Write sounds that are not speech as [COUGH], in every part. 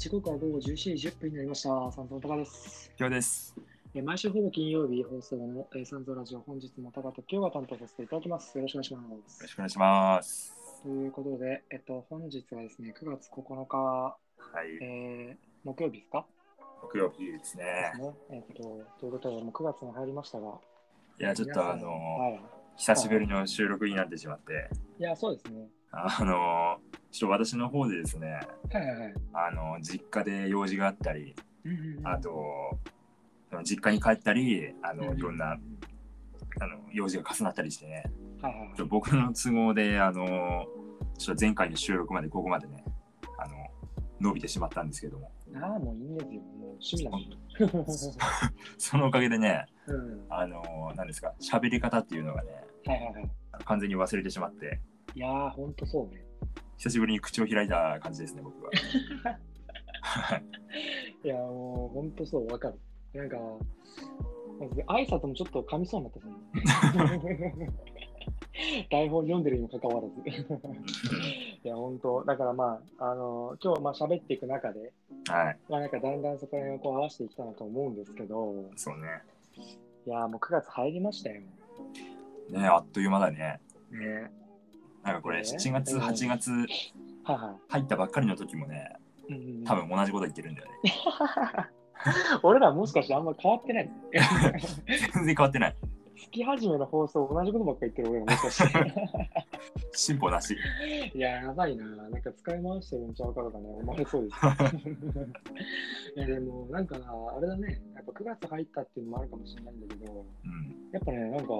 時刻は午後17時10分になりました。サンゾータカです。今日です。えー毎週ほぼ金曜日放送の、えー、サンゾーラジオ、本日もタカと今日は担当させていただきます。よろしくお願いしまよろすし。くお願いします。ということで、えっと、本日はですね、9月9日、はい、えー、木曜日ですか？木曜日ですね。ね。えっと、ということで、もう9月に入りましたが、いや、ちょっとあのはい。久しぶりの収録になってしまって、いや、そうですね。あのちょっと私の方でですね、はいはいはい。あの実家で用事があったり、うんうんうんあと、実家に帰ったり、あのうんうんいろんなあの用事が重なったりしてね、はいはいはいちょっと僕の都合で、あのちょっと前回の収録までここまでね、あの伸びてしまったんですけども、ああ、もういいんですよ。もう趣味なんで。そのおかげでね、うん。あのなんですか、喋り方っていうのがね、はいはいはい。完全に忘れてしまって、いやー、ほんとそうね。久しぶりに口を開いた感じですね、僕は。は [LAUGHS] いいや、もうほんとそう、わかる。なんか、挨拶もちょっと噛みそうになったしね [LAUGHS] 台本読んでるにもかかわらず。[LAUGHS] いや、ほんと、だからまあ、あの、今日まあ喋っていく中で、はい、まあなんかだんだんそこら辺をこう合わせていきたいなと思うんですけど、そうね。いや、もう9月入りましたよ。ねあっという間だね。ね。なんかこれ、ね7月、うん8月入ったばっかりの時もね、多分同じこと言ってるんだよね。[LAUGHS] 俺らもしかしてあんま変わってない？全然変わってない。月始めの放送同じことばっか言ってる俺らもしかして。進歩なし。いや、やばいな。なんか使い回してるんちゃうかとかね、思われそうです。[LAUGHS] いや、でも、なんかな、あれだね、やっぱ9月入ったっていうのもあるかもしれないんだけど、うん。やっぱね、なんか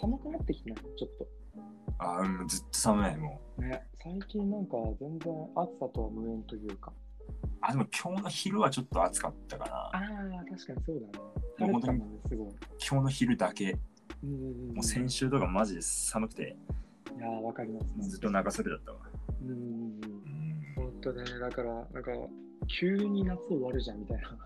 寒くなってきてない？ちょっあーうん、ずっと寒い、もう。と。ね、最近なんか全然暑さとは無縁というか。あ、でも今日の昼はちょっと暑かったかああ、確かにそうだね。晴れてたもんね、すごい。な。今日の昼だけ、うんうんうん。もう先週とかマジで寒くて、いやー、わかります。ずっと長袖だったわ。うんうんうん。うん。ほんとね、だから、なんか、急に夏終わるじゃんみたいな。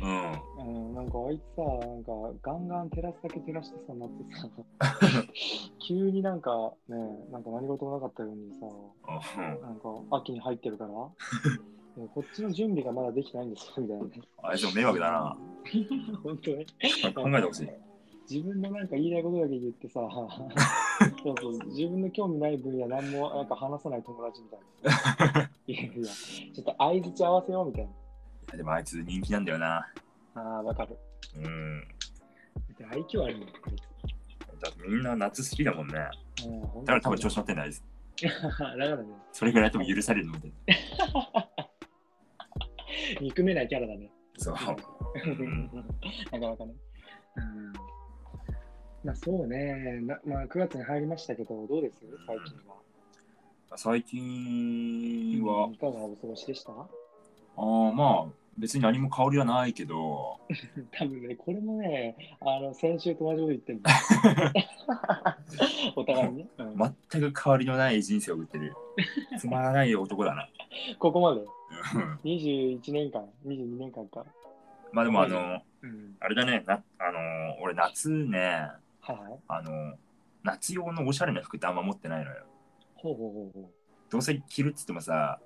うん。うん、なんかあいつさ、なんかガンガン照らすだけ照らしてさ、なってさ、[LAUGHS] 急になんかね、なんか何事もなかったようにさ、うんなんか秋に入ってるから、[LAUGHS] こっちの準備がまだできてないんですよ、みたいなね。あれでも迷惑だな。本当ね。考えてほしい。自分のなんか言いたいことだけ言ってさ、そうそう自分の興味ない分野何もなんか話さない友達みたいな。[LAUGHS] いやいや、ちょっと相づち合わせようみたいな。でもあいつ人気なんだよな。ああ、わかる。うん。で愛嬌あるの。だってみんな夏好きだもんね。だうん、ほんから多分調子乗ってんだよ。[LAUGHS] だからね、それぐらいやっても許されるので。[LAUGHS] 憎めないキャラだね。そう。んなかなかね。うん。まあそうね、なまあ9月に入りましたけど、どうです？最近は。最近は、いかがお過ごしでした？ああまあ別に何も香りはないけど、[LAUGHS] 多分ね、これもね、あの先週と同じこと言ってるんだ。[LAUGHS] お互いにね、うん全く変わりのない人生を送ってる。つまらない男だな。ここまでうん21年間、22年間か。まあでもあの、うん。あれだね、なあの俺夏ね、はい。あの、夏用のおしゃれな服ってあんま持ってないのよ。ほうほうほうほどうせ着るっつってもさ、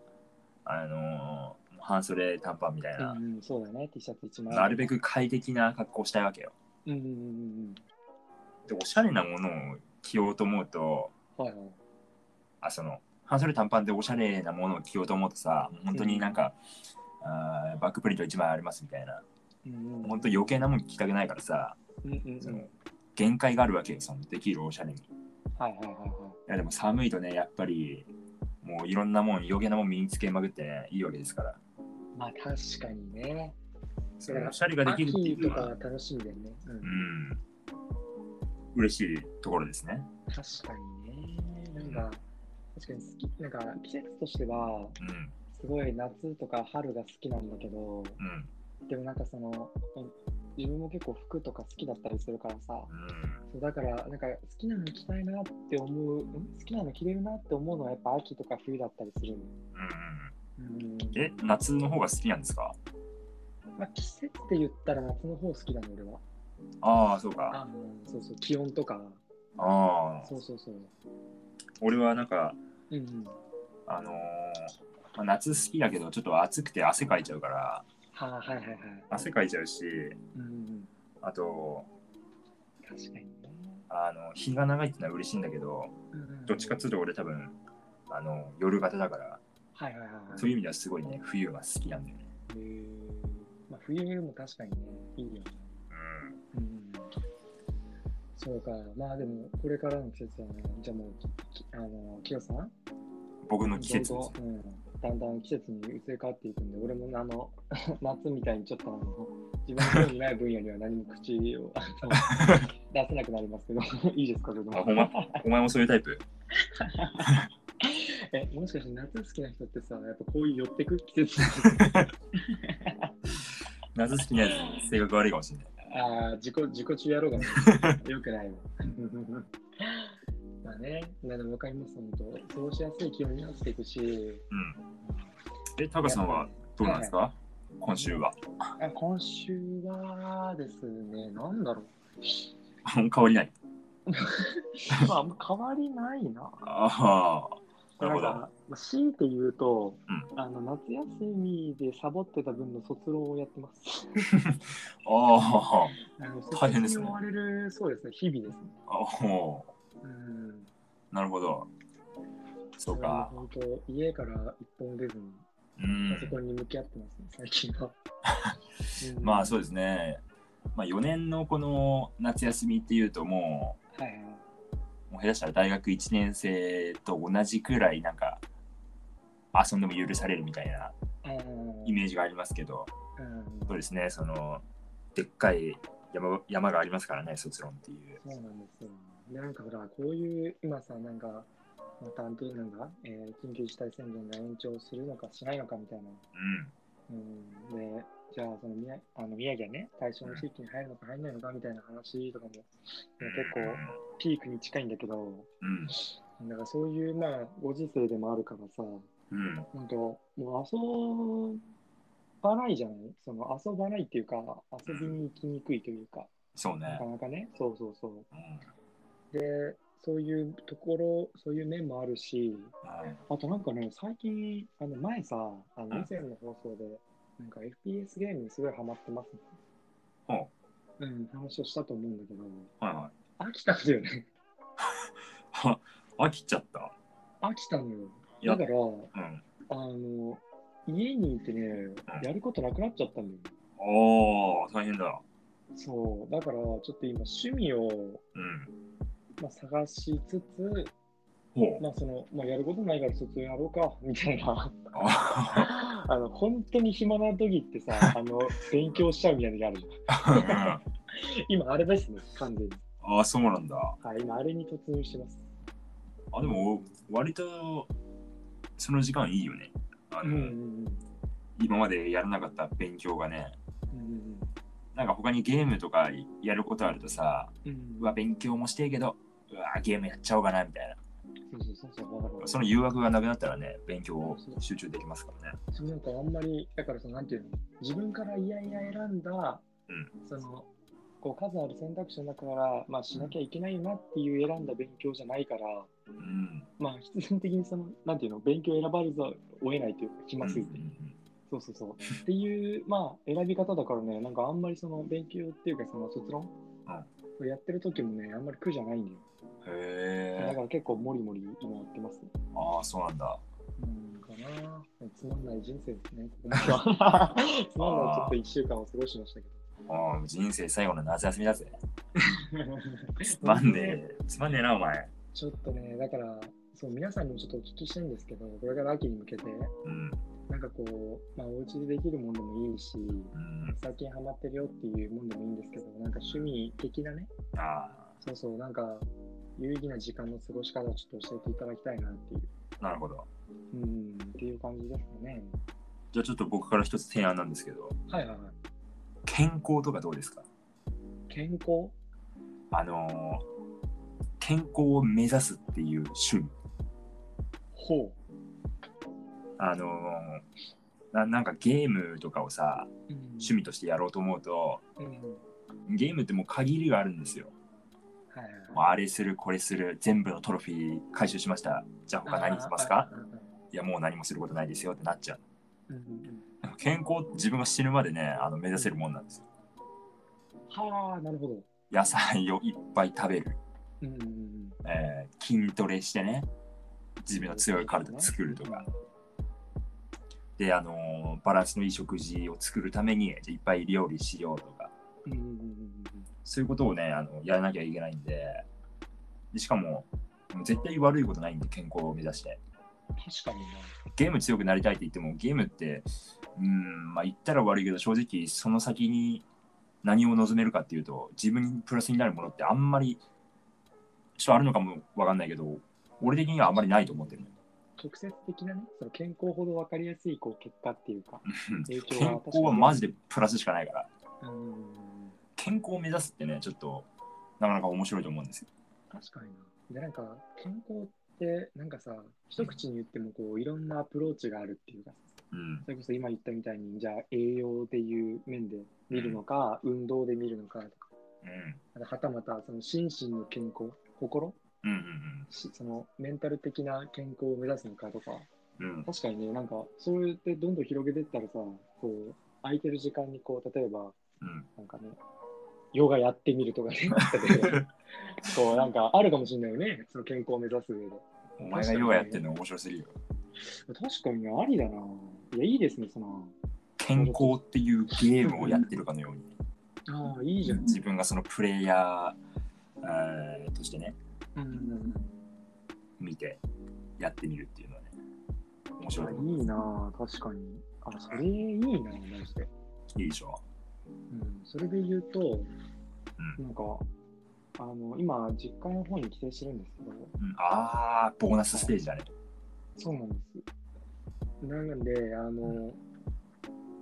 あの半袖短パンみたいな、う。うん、うん、そうだね、T シャツ1枚。なるべく快適な格好をしたいわけよ。うんうんうんうんで、おしゃれなものを着ようと思うと、うん。はいはい。あその半袖短パンでおしゃれなものを着ようと思うとさ本当になんか、あーバックプリント1枚ありますみたいなうんうん本当余計なもん着たくないからさうんうんうん。そのはい限界があるわけよそのできるおしゃれにいはいはいはい。やでも寒いとねやっぱりもういろんなもん余計なもん身につけまくってねいいわけですからまあ確かにね。そのおしゃれができるってい秋とかうのはは楽しみだよね。うん。うん。嬉しいところですね。確かにね。なんか、確かに好き、なんか季節としては、うん。すごい夏とか春が好きなんだけど、うん。でもなんかその、自分も結構服とか好きだったりするからさ、うん。そうだからなんか好きなの着たいなって思う、ん好きなの着れるなって思うのはやっぱ秋とか冬だったりするうんえ夏の方が好きなんですか？まあ、季節って言ったら夏の方好きだね、俺は。ああそうかあのそうそう、気温とか。ああそうそうそう。俺はなんかうんうん。あのーまあ、夏好きだけどちょっと暑くて汗かいちゃうからはあ、はいはいはい。汗かいちゃうしうん。あと確かにね。あの日が長いってのは嬉しいんだけどどっちかっていうと俺多分あの夜型だからはいはいはいはい。そういう意味ではすごいね冬が好きなんだよね。まあ、冬も確かにね、いいよね。うんうん。そうか。まあでも、これからの季節はね、じゃあもう、きあの、キヨさん？僕の季節どんどんうん、だんだん季節に移り変わっていくんで、俺もあの [LAUGHS] 夏みたいにちょっとあの自分の興味ない分野には何も口を [LAUGHS] 出せなくなりますけど、いいですか、それでも？あほんまお前もそういうタイプ？[LAUGHS] え、もしかして夏好きな人ってさ、やっぱこういう寄ってく季節 [LAUGHS] 夏好きなやつ性格悪いかもしれない。ああ、自己、自己中やろうかな。[LAUGHS] よくないわ。[LAUGHS] まあね、まあでも分かります、本当。過ごしやすい気温になっていくし、うん。え、タカさんはどうなんですか、今週は。あ今週はですね、なんだろう。変わりない。まあ、あんま変わりないな。ああ、なるほど。強いて言うと、うあの夏休みでサボってた分の卒論をやってます。[LAUGHS] ああの大変ですね卒業に追われる、そうですね、日々ですね。あ、おうん。ーなるほど。そうか。本当、家から一本も出ずに、うんパソコンに向き合ってますね、最近は。[LAUGHS] うんまあそうですね。まあ4年のこの夏休みっていうともはいはい。う、もう下手したら大学1年生と同じくらいなんか遊んでも許されるみたいなうんイメージがありますけど、うんそうですね、そのでっかい山山がありますからね、卒論っていう。そうなんですよ。で、なんかほら、こういう、今さ、なんか、またなんていうのが、えー緊急事態宣言が延長するのかしないのかみたいな。うん。うん、で、じゃあ、その宮あの宮城がね、対象の地域に入るのか入らないのかみたいな話とかも、ね結構ピークに近いんだけど、うん。だからそういう、まあ、ご時世でもあるからさ、うん。なんか、もう遊ばないじゃない？その遊ばないっていうか、遊びに行きにくいというか、そうねなか。なかね、そうそうそう。うんで、そういうところ、そういう面もあるし、はいあとなんかね、最近、あの前さ、あうんの以前の放送で、なんか FPS ゲームにすごいハマってますね。ほうん、話をしたと思うんだけど、はいはい。飽きたんだよね。は [LAUGHS] 飽きちゃった？飽きたのよ。だから、うん。あの、家にいてね、やることなくなっちゃったんだよ。おー、大変だ。そう、だからちょっと今趣味を、うん。まあ、探しつつ。まあその、まあ、やることないから卒業やろうか、[LAUGHS] みたいな。ああの、本当に暇な時ってさ、[LAUGHS] あの、勉強しちゃうみたいな時あるじゃん。ー [LAUGHS] 今、あれですね、完全に。あー、そうなんだ。はい、今、あれに突入してます。あ、でも、割と、その時間いいよね。あの、うんうん今までやらなかった勉強がね、うん。うんなんか他にゲームとかやることあるとさ、うんうん。うわ、勉強もしてえけど、うわ、ゲームやっちゃおうかな、みたいな。そうそうそうそう、その誘惑がなくなったらね、勉強集中できますからね。そうなんかあんまり、だからその、なんていうの、自分からいやいや選んだ、うんその、こう数ある選択肢の中から、まあ、しなきゃいけないなっていう選んだ勉強じゃないから、うん。まあ、必然的にその、なんていうの、勉強選ばれざるを得ないというか、暇すぎて。そうそうそう。っていう、まあ、選び方だからね、なんかあんまりその勉強っていうか、その卒論、やってる時もね、あんまり苦じゃないんだよ。へえ。だから結構もりもり今やってますね。ああ、そうなんだ。うん、かな。つまんない人生ですね。[LAUGHS] つまんないちょっと1週間を過ごしましたけああ、人生最後の夏休みだぜ。ど。[LAUGHS] つまんねえ。つまんねえな、お前。ちょっとね、だから、そう、皆さんにもちょっとお聞きしたいんですけど、これから秋に向けて、うん。なんかこう、まあ、お家でできるものでもいいし、うん。最近ハマってるよっていうもんでもいいんですなんか趣味的なね、あそうそう、なんか、有意義な時間の過ごし方をちょっと教えていただきたいなっていう、あ、なるほど。うん、っていう感じですかね。じゃあちょっと僕から一つ提案なんですけど、はいはいはい。健康とかどうですか？健康？あのー健康を目指すっていう趣味。ほあのーななんかゲームとかをさ、う。うん、趣味としてやろうと思うと、うん。はいゲームってもう限りがあるんですよ。はいもうあれする、これする、全部のトロフィー回収しました。じゃあ他何しますか？いやもう何もすることないですよってなっちゃう。うんうん健康自分が死ぬまでね、あの目指せるもんなんですよ。はあ、なるほど。野菜をいっぱい食べる、うんうんうんえー筋トレしてね、自分の強い体作るとか。で、あのーバランスのいい食事を作るためにじゃあいっぱい料理しようとか、うんうんうんそういうことをね、あのやらなきゃいけないんで、でしかも、絶対悪いことないんで、健康を目指して。確かにな。ゲーム強くなりたいって言っても、ゲームって、うん、まあ言ったら悪いけど、正直その先に何を望めるかっていうと、自分にプラスになるものってあんまり、ちょっとあるのかもわかんないけど、俺的にはあんまりないと思ってる。直接的なね、その健康ほど分かりやすいこう結果っていうか、健康はマジでプラスしかないから、うん健康を目指すってね、ちょっとなかなか面白いと思うんですよ。確かにな。で、なんか、健康って、なんかさ、一口に言ってもこういろんなアプローチがあるっていうか、うん。それこそ今言ったみたいに、じゃあ栄養でいう面で見るのか、運動で見るのかとか、うん。はたまたその心身の健康、心？うんうんしそのメンタル的な健康を目指すのかとか、うん。うん。確かにね、なんか、それでどんどん広げていったらさ、こう、空いてる時間にこう、例えば、うん。なんかね、ヨガやってみるとかね、例えばこう、なんかあるかもしれないよね、その健康を目指す上で。お前がヨガやってるの面白すぎるよ。確かにね、ありだな。いや、いいですね、その。健康っていうゲームをやってるかのように。ああ、いいじゃん。自分がそのプレイヤーえーとしてね、見てやってみるっていうのはね、面白いいいな、確かに。あ、それいいな、マジで。う。いいでしょ。うん、それで言うと、なんか、あの、今、実家の方に帰省してるんですけど、うん、ああ、ボーナスステージだね。そうなんです。なので、あの、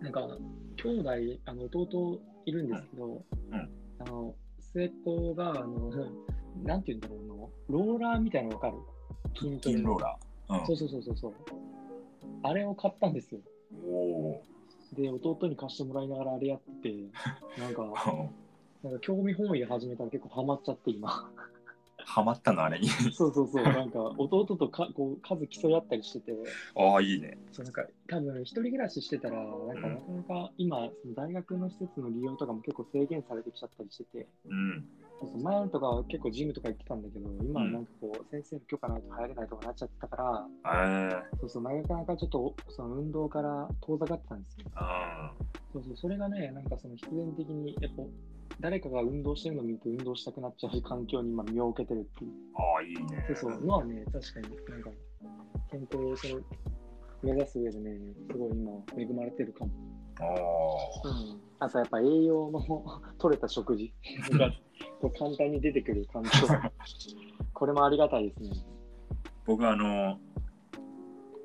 なんか、兄弟、あの、弟いるんですけど、うん。あの、末っ子が、あの、[LAUGHS] なんて言うんだろうな、ローラーみたいなのわかる？筋トレの。筋ローラー。そうそうそうそうそう。あれを買ったんですよ。うん、おで、弟に貸してもらいながらあれやって、なんか、お。[LAUGHS] なんか興味本位で始めたら結構ハマっちゃって、今。ハマったのあれに。[LAUGHS] そうそうそう。なんか、弟とかこう数競い合ったりしてて、ああ、いいね。そうなんか多分一人暮らししてたら、なんかなかなか今、その大学の施設の利用とかも結構制限されてきちゃったりしてて、うん。そうそう前とかは結構ジムとか行ってたんだけど、今はなんかこう、先生の許可ないと入れないとかなっちゃったから、えー、そうそう、なかなかちょっとその運動から遠ざかってたんですよ。あそうそう、それがね、なんかその必然的に、やっぱ誰かが運動してるのを見て運動したくなっちゃう環境に今身を置けてるっていう。ああ、いいね。そうそう、のはね、確かになんか、健康をその目指す上でね、すごい今恵まれてるかも。ああ。うん。あとやっぱ栄養の取れた食事 [LAUGHS] が簡単に出てくる環境。[LAUGHS] これもありがたいですね。僕はあの、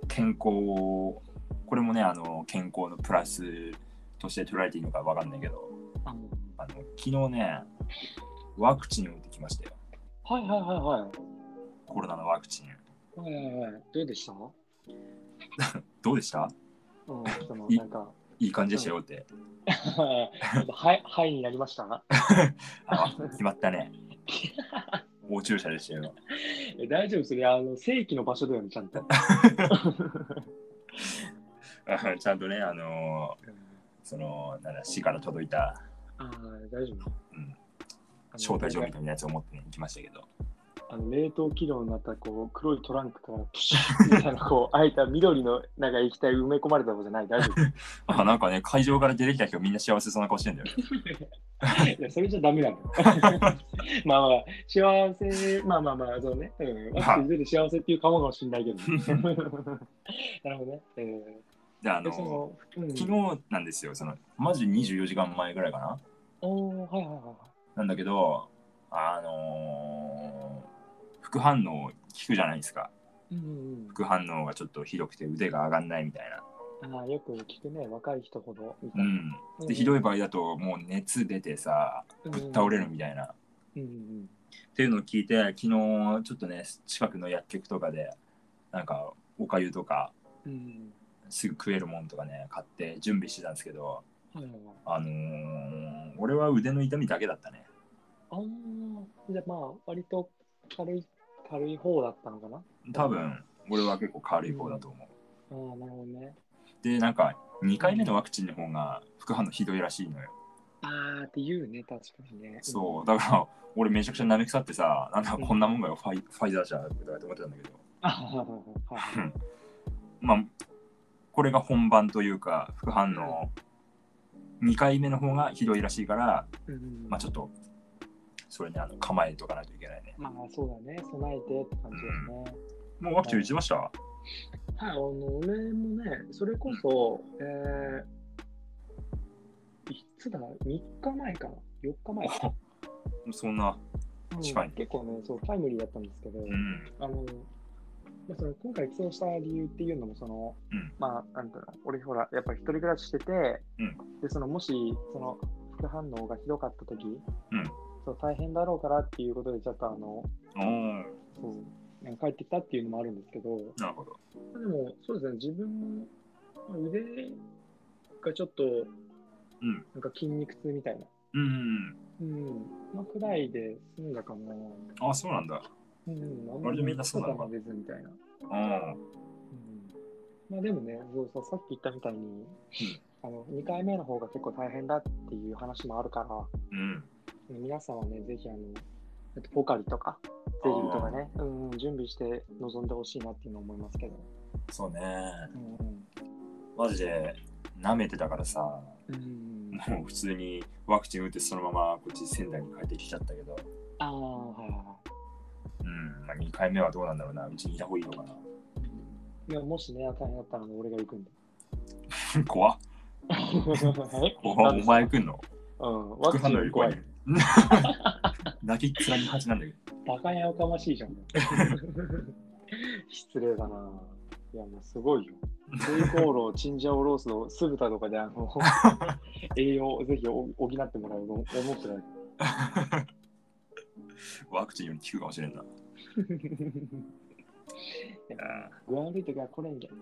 健康を、これもね、あの、健康のプラスとして捉えていいのかわかんないけど、あの昨日ね、ワクチンを打ってきましたよ。はいはいはいはい。コロナのワクチン。はいはいはい。どうでした？[LAUGHS] どうでした？うん、そのいなんか、いい感じでしたよって。はい、はいになりましたあ、決まったね。大注射でしたよ。大丈夫それ、あの、正規の場所だよね、ちゃんと。ちゃんとね、あのーその、なんだ、市から届いた、ああ、大丈夫。うん、招待状みたいなやつを持って、ね、行きましたけど。あの冷凍機能になったこう黒いトランクからプシュッみたいなこう開いた緑のなんか液体埋め込まれたとこじゃない。大丈あ、[LAUGHS] なんかね、会場から出てきた人みんな幸せそうな顔してんだよ。夫いやそれじゃダメなの [LAUGHS] まあまあ幸せまあまあまあそうね、うん、ワクチン出て幸せっていうかもかもしれないけど [LAUGHS] なるほどね、えーで、あの、のうん、昨日なんですよ、その、マジで24時間前ぐらいかな。おーはいはいはい。なんだけど、あのー副反応聞くじゃないですか。うんうん副反応がちょっとひどくて腕が上がんないみたいな。うん、ああよく聞くね若い人ほどみたいな、うん。で、ひどい場合だともう熱出てさ、ぶっ倒れるみたいな。うんうんっていうのを聞いて昨日ちょっとね近くの薬局とかでなんかおかゆとかうんうんすぐ食えるもんとかね買って準備してたんですけどはいあのー俺は腕の痛みだけだったねああじゃあまあ割と軽い軽い方だったのかな？多分俺は結構軽い方だと思うああ、なるほどね。で、なんか2回目のワクチンの方が副反応ひどいらしいのよ。ああって言うね、確かにね。そう、だから俺めちゃくちゃ舐め腐ってさ、なんだこんなもんがよ、ファイファイザーじゃんとかって思ってたんだけど。まあ、これが本番というか、副反応、2回目の方がひどいらしいから、うんまあちょっと、それにあの構えとかないといけないね。まあそうだね、備えてって感じだよね。もうワクチン打ちました？はい、あの、俺もね、それこそ、えー、いつだ ?3 日前かな ?4 日前かそんな、な、近いね結構ね、そう、タイムリーだったんですけど、うん、あの、まあ、その今回帰省した理由っていうのも、その、うん。まあ、なんていうの、俺ほら、やっぱり一人暮らししてて、うん。で、その、もし、その、副反応がひどかった時、うんそう大変だろうからっていうことで、ちょっとあの、そう、帰ってきたっていうのもあるんですけど、なるほど。でも、そうですね、自分腕がちょっと、うん。なんか筋肉痛みたいな、うん。うん、まあ、くらいで済んだかな。あ、そうなんだ。うん、あんみんなそうなのか熱とかも出ずみたいな。あうん、まあでもねそうそう、さっき言ったみたいに、あの2回目の方が結構大変だっていう話もあるから、うん。皆さんはね、ぜひあの、えっとポカリとか、ゼリーとかね、うん、準備して臨んでほしいなっていうのを思いますけど。そうね。うんマジで、舐めてたからさ、うんうん、もう普通にワクチン打ってそのままこっち仙台に帰ってきちゃったけど、ああ、はいはいはうん、まあ、2回目はどうなんだろうな。うちにいた方がいいのかい。いや、もしね、大変だったら俺が行くんで。な。[LAUGHS] 怖っ。[LAUGHS] はいおお前来んの？うん、ワクチン怖い。。[LAUGHS] 泣きっ面に蜂なんだけど。バカやおかましいじゃん。[LAUGHS] 失礼だな。いや、もうすごいよ。ベイコーロー、チンジャオロースの酢豚とかであの [LAUGHS] 栄養をぜひお補ってもらうと思ってない。ワクチンより効くかもしれんな。具合悪いときはこれんじゃん。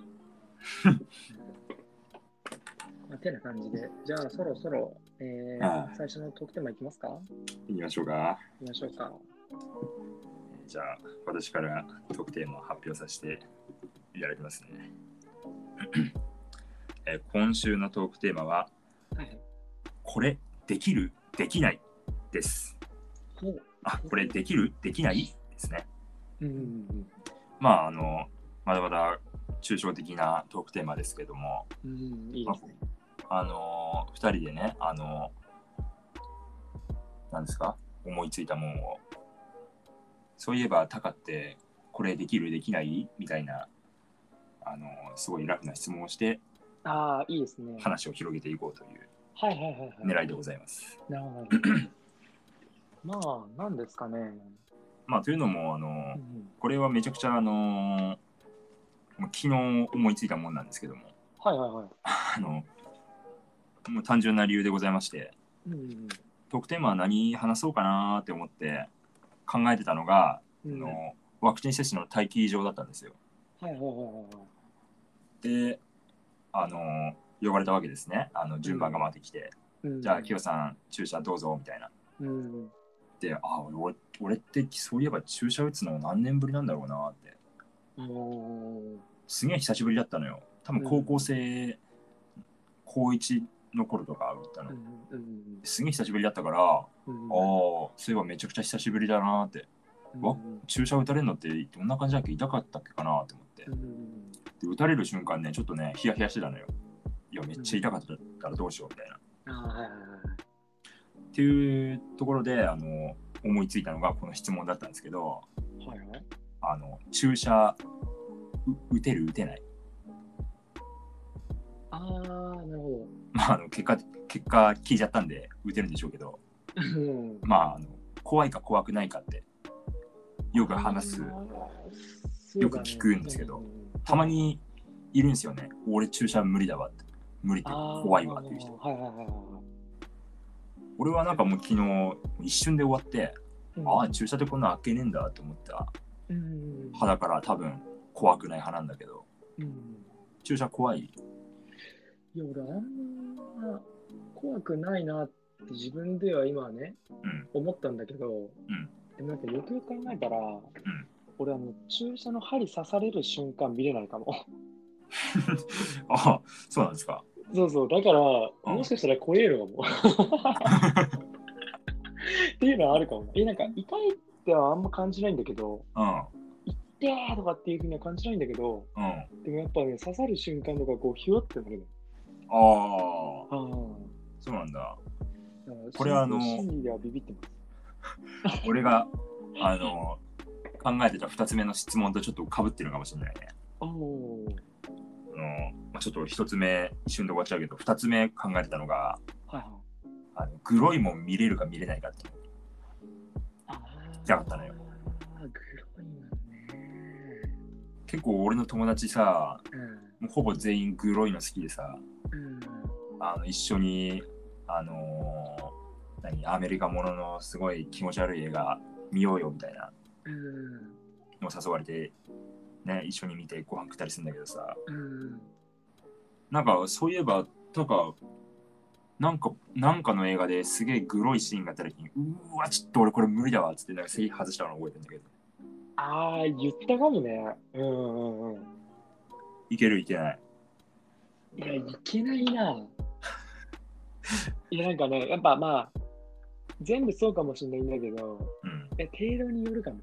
まあ、てな感じで、じゃあそろそろ、えーああ最初のトークテーマいきますか？いきましょうか。いきましょうか。じゃあ、私から特テーマを発表させていただきますね。えー今週のトークテーマは、はい。これできる？できない？です。あ、これできる？できない？ですね。うんうんうんまあ、あの、まだまだ抽象的なトークテーマですけども、うん。うん、いいですね。あのー、2人でね、あのー、なんですか？思いついたもんを、そういえば、タカって、これできる？できない？みたいな、あのー、すごいラフな質問をして、ああ、いいですね。話を広げていこうというはいはいはいはい。狙いでございます。なるほど。まあ、なんですかね。まあ、というのも、あのーうんこれはめちゃくちゃ、あのー昨日思いついたもんなんですけども、はいはいはい。[LAUGHS] あのもう単純な理由でございまして、うん特典は何話そうかなって思って考えてたのが、うんのワクチン接種の待機場だったんですよ。はいはいはいはい。で、あの呼ばれたわけですね。あの順番が回ってきて、うんじゃあ、キヨさん、注射どうぞみたいな。うん。で、あ俺、俺ってそういえば注射打つの何年ぶりなんだろうなって。すげえ久しぶりだったのよ。多分高校生、高1の頃とか打ったの。うんうんすげえ久しぶりだったから、ああ、うんそういえばめちゃくちゃ久しぶりだなって。わ注射打たれるのってどんな感じだっけ痛かったっけかなって思って。うんうんで、打たれる瞬間ね、ちょっとね、ヒヤヒヤしてたのよ。いや、めっちゃ痛かったらどうしようみたいな。っていうところで、あの、思いついたのがこの質問だったんですけど、はいはい。あの、注射、う打てる打てない。ああ、なるほまあ、あの、結果、結果聞いちゃったんで、打てるんでしょうけど、ど。うんまあ、あの、怖いか怖くないかって、よく話す。よく聞くんですけどたまにいるんですよね。俺注射無理だわって。無理って怖いわっていう人。はいはいはいはい。俺はなんかもう昨日一瞬で終わって、うんああ、注射ってこんな開けねえんだって思ったうん派だから多分怖くない派なんだけど、うん注射怖いいや、俺、あんま怖くないなって自分では今ね、うん思ったんだけど、んでもなんかよくよく考えたら、俺、あの、注射の針刺される瞬間見れないかも。[LAUGHS] あそうなんですか。そうそう、だから、うんもしかしたら怖えのかも。[LAUGHS] っていうのはあるかも。え、なんか痛いってはあんま感じないんだけど、うん。痛ーとかっていうふうには感じないんだけど、うん。でもやっぱね、刺さる瞬間とか、こう、ひよってなるああ、の。あそうなんだ。あ。これはあの。[LAUGHS] 俺が、あの、考えてた2つ目の質問とちょっと被ってるかもしれないね。あのまあ、ちょっと1つ目一瞬で終わっちゃうけど、2つ目考えてたのが、はいはい。あのグロいもん見れるか見れないかってなかったのよあ、グロいもんね。結構俺の友達さ、うん。もうほぼ全員グロいの好きでさ、うん。あの一緒に、あのー何、アメリカもののすごい気持ち悪い映画見ようよみたいなうん。のを誘われて、ね、一緒に見てご飯食ったりするんだけどさ、うん。なんかそういえば、とか、なんか、なんかの映画ですげえグロいシーンがあった時に、うーわ、ちょっと俺これ無理だわっつって、なんか席外したの覚えてるんだけど、ああ、言ったかもね。うんうんうん。いけるいけない。いや、いけないな。いや、なんかね、やっぱまあ、全部そうかもしれないんだけど、うん。え程度によるかも。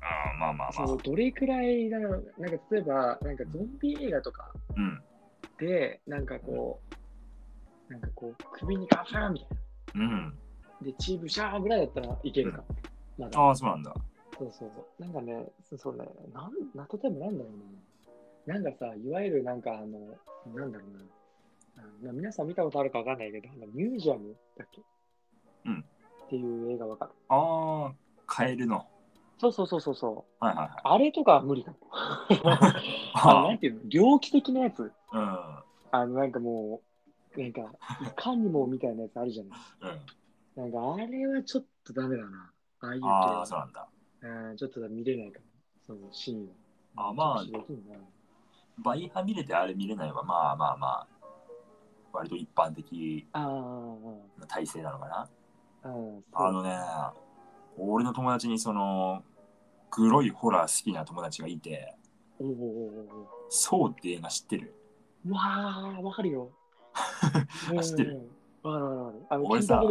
ああ、まあまあまあ。そう、どれくらいだろう。なんか例えば、なんかゾンビ映画とかうん。で、なんかこう、なんかこう、首にガファーみたいうん。な。で、チーブシャーぐらいだったらいけるかも。まだ。ああ、そうなんだ。そうそうそう。なんかね、そうそうね、なん、な例えばなんだろうな。なんかさ、いわゆるなんかあの、なんだろうな。あの皆さん見たことあるかわかんないけど、あのミュージアムだっけ？うんっていう映画わかる？ああ、カエルの。そうそうそうそうそう。はいはいはい。あれとかは無理かも。あ [LAUGHS] のなんていうの？猟奇的なやつ。うん。あの、なんかもう、なんか、いかにもみたいなやつあるじゃない？うん。なんか、あれはちょっとダメだな。ああいう系ああ、はそうなんだ。うん、ちょっと見れないかも。そのシーンは。あまあちょっとできんなバイハ見れてあれ見れないは、まあまあまあ、割と一般的あな体制なのかな。あ、うん、あのね、俺の友達にその、グロいホラー好きな友達がいて、そうって映画知ってる？お。わあ、わかるよ。あ [LAUGHS] 知ってる？うんわかるわかる。あ俺さ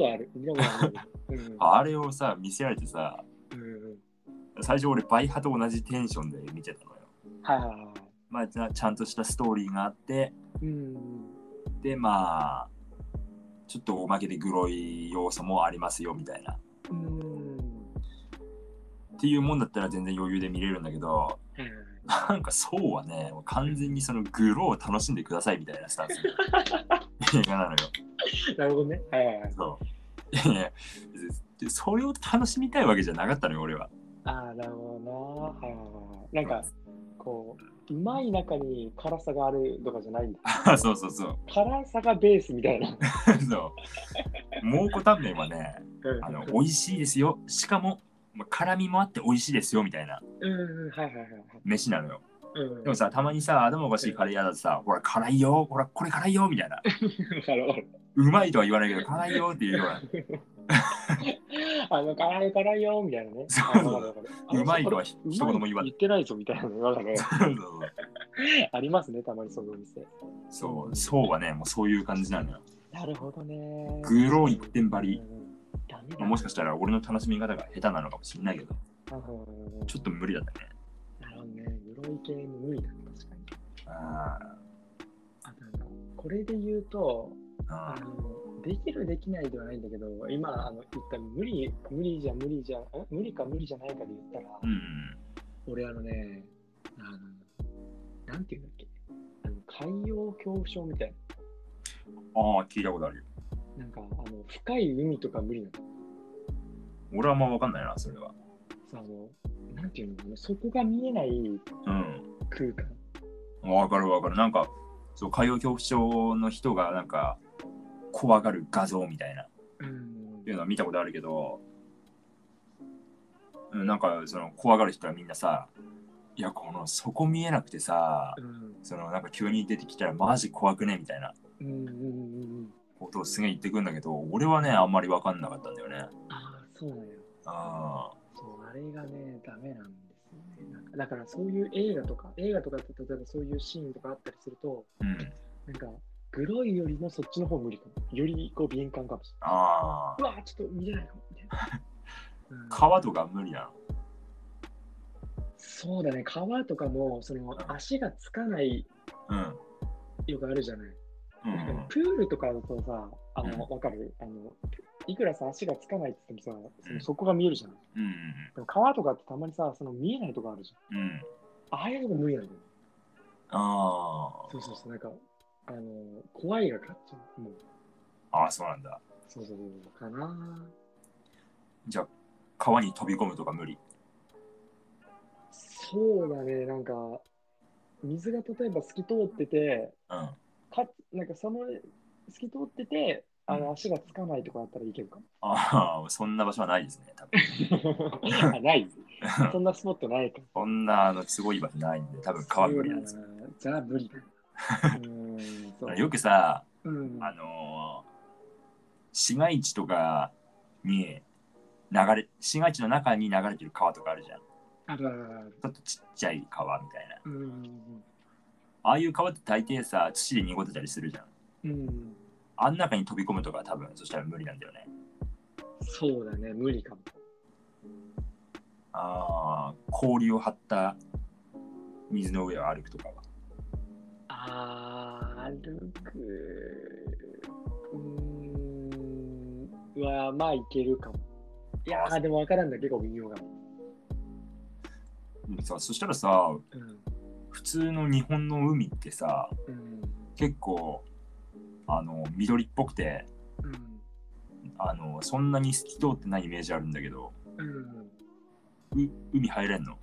あれをさ、見せられてさ、最初俺バイハと同じテンションで見てたのよ。はいはいはい。まあ、ちゃんとしたストーリーがあって、うん。で、まあ、ちょっとおまけでグロい要素もありますよみたいな。うん。っていうもんだったら全然余裕で見れるんだけど、はいはいはいなんかそうはね、完全にそのグロを楽しんでくださいみたいなスタンスの映画なのよ。なるほどね。はいはいはい。そう。いやいやでそれを楽しみたいわけじゃなかったのよ、俺は。ああ、なるほどな。はいはいはい。なんか、こう、うまい中に辛さがあるとかじゃないんだ。[LAUGHS] そうそうそう。辛さがベースみたいな。[LAUGHS] そう。蒙古タンメンはね、あの美味しいですよ。しかも、まあ辛みもあって美味しいですよみたいなうんうん、はいはいはいはい。飯なのよ。うん。でもさ、たまにさ、頭おかしいカレー屋だとさ、ほら、辛いよ、ほら、これ辛いよみたいな。[LAUGHS] うまいとは言わないけど、辛いよっていうような。[LAUGHS] あの、辛い辛いよみたいなね。そうあわかるわかるうまいとは一言も言わない言ってないぞみたいなのわかる。そうそうありますね、たまにそのお店。そう、そうはね、もうそういう感じなのよ。なるほどね。グロ一点張りうもしかしたら俺の楽しみ方が下手なのかもしれないけど、うんちょっと無理だったね。なるほどね。グロい系も無理だね、確かに。ああこれで言うと、ああの、できるできないではないんだけど、今、あの、言った無理、無理じゃ無理じゃ、ん無理か無理じゃないかで言ったら、うん。俺あのね、あの、なんていうんだっけ、あの海洋恐怖症みたいああ、聞いたことあるよ。な、なんか、あの、深い海とか無理なの。俺はあんま分かんないな、それは。さあの、なんていうのそこが見えないうん。空間。分かる分かる。なんか、そう、海洋恐怖症の人がなんか、怖がる画像みたいな、うんいうのは見たことあるけど、うん、なんか、その、怖がる人はみんなさ、いや、この、そこ見えなくてさ、うんその、なんか急に出てきたらマジ怖くねみたいな。ことをすげえ言ってくんだけど、俺はね、あんまり分かんなかったんだよね。ああ、そうなんや。あそう、あれがね、ダメなんですよね。だからそういう映画とか、映画とかって例えばそういうシーンとかあったりすると、うん。なんか、グロいよりもそっちの方無理かも。よりこう敏感かもしあれない。うわ、ちょっと見れないかも。川とか無理なそうだね、川とかも、その足がつかないの。よくあるじゃない。うん。うん。プールとかだとさ、あの、うんわかる？あの、いくらさ、足がつかないって言ってもさ、その底が見えるじゃん。うん。でも川とかってたまにさ、その見えないとこあるじゃん。うん。ああいうのも無理なんだよ。あそうそうそう、なんか、あの、怖いが勝っちゃう。もう、あ。ああ、そうなんだ。そうそうそう、かなじゃあ、川に飛び込むとか無理？そうだね、なんか、水が例えば透き通ってて、うん。かなんかその透き通ってて、あうんの足がつかないとかだったらいけるかも。ああ、そんな場所はないですね、多分。[LAUGHS] あない [LAUGHS] そんなスポットないか。そんなあのすごい場所ないんで、多分川無理なんですよ。じゃあ無理だ。[LAUGHS] うーんよくさ、うん、あのー市街地とかに流れ、市街地の中に流れてる川とかあるじゃん。ちあるあるある。ょっとちっちゃい川みたいな。うん。ああいう川って大抵さ、土で濁ってたりするじゃん。うん。あん中に飛び込むとか多分そしたら無理なんだよね。そうだね、無理かも。ああ、氷を張った水の上を歩くとかは。あー歩く。うーん。うわ、まあいけるかも。いやあー、でも分からんだ、結構微妙かも。うんさそしたらさ、うん。普通の日本の海ってさ、うん。結構あの緑っぽくてうん。あのそんなに透き通ってないイメージあるんだけどうん。う海入れんの？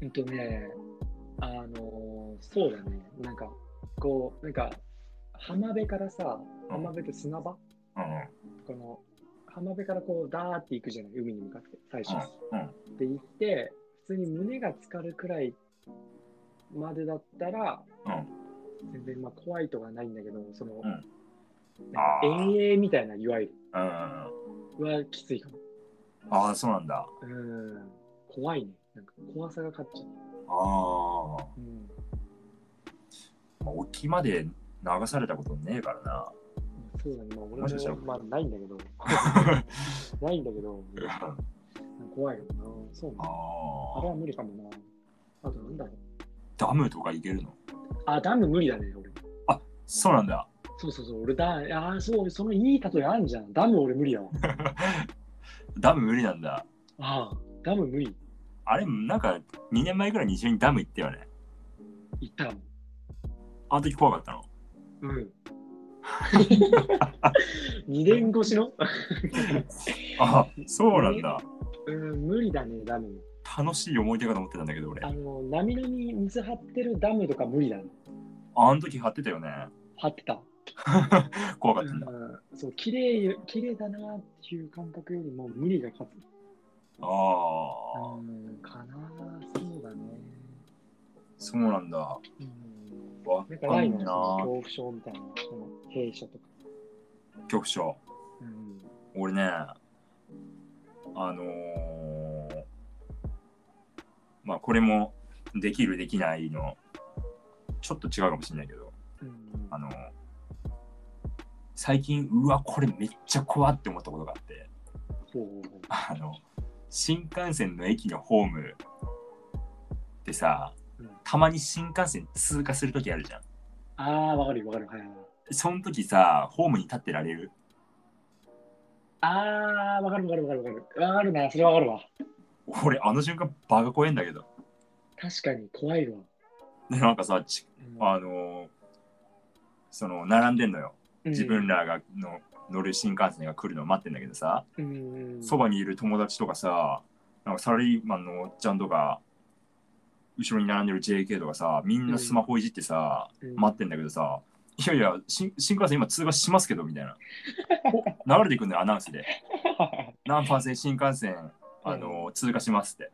うんとね、あのーそうだね、なんか、こう、なんか、浜辺からさ、浜辺って砂場？うんこの、浜辺からこう、ダーって行くじゃない、海に向かって、最初。で行って、普通に胸が浸かるくらいまでだったら、うん。全然まあ怖いとかないんだけど、その、遠泳みたいな、いわゆる、うんはきついかも。ああそうなんだ。うん、怖いね。なんか怖さが勝っちゃう。ああ、うん。まあ、沖まで流されたことねえからなそうだね、まあ、俺もも、まあ、ないんだけど、[LAUGHS] ないんだけど、[LAUGHS] 怖いよな。そうね。あれあは無理かもな。あとなんだろう。ダムとか行けるの？あ、ダム無理だね、俺。そうなんだそうそうそう、俺だ、あ、そう、そのいい例えあんじゃん。ダム俺無理やわ。[LAUGHS] ダム無理なんだああ、ダム無理。あれなんか2年前ぐらいに一緒にダム行ったよね行ったもん。あの時怖かったのうん。2年越しの？あそうなんだうん、無理だね、ダム。楽しい思い出かと思ってたんだけど俺あの、波々に水張ってるダムとか無理だね。あの時張ってたよね張ってた。[LAUGHS] 怖かったんだうん、そう、綺麗綺麗だなっていう感覚よりも無理が勝つ。ああうん、かなそうだね。そうなんだうん。わなんか恐怖症みたいな、その弊社とか。恐怖症。うん。俺ねあのーまあこれもできるできないのちょっと違うかもしれないけど。うんあの最近うわこれめっちゃ怖って思ったことがあって。あの新幹線の駅のホームでさうんたまに新幹線通過するときあるじゃんああ、わかるよわかる。はいはいはい。その時さホームに立ってられる？ああ、わかるわかるわかるわかる。わかるな、それわかるわ。俺あの瞬間バカ怖いんだけど確かに怖いわ。でなんかさちうんあのその並んでんのよ自分、らがの乗る新幹線が来るのを待ってんだけどさそばにいる友達とかさなんかサラリーマンのおっちゃんとか後ろに並んでる JK とかさみんなスマホいじってさ、うん待ってんだけどさいやいや新新幹線今通過しますけどみたいなお流れていくんだよアナウンスで [LAUGHS] 何パーセント新幹線あの、通過しますって。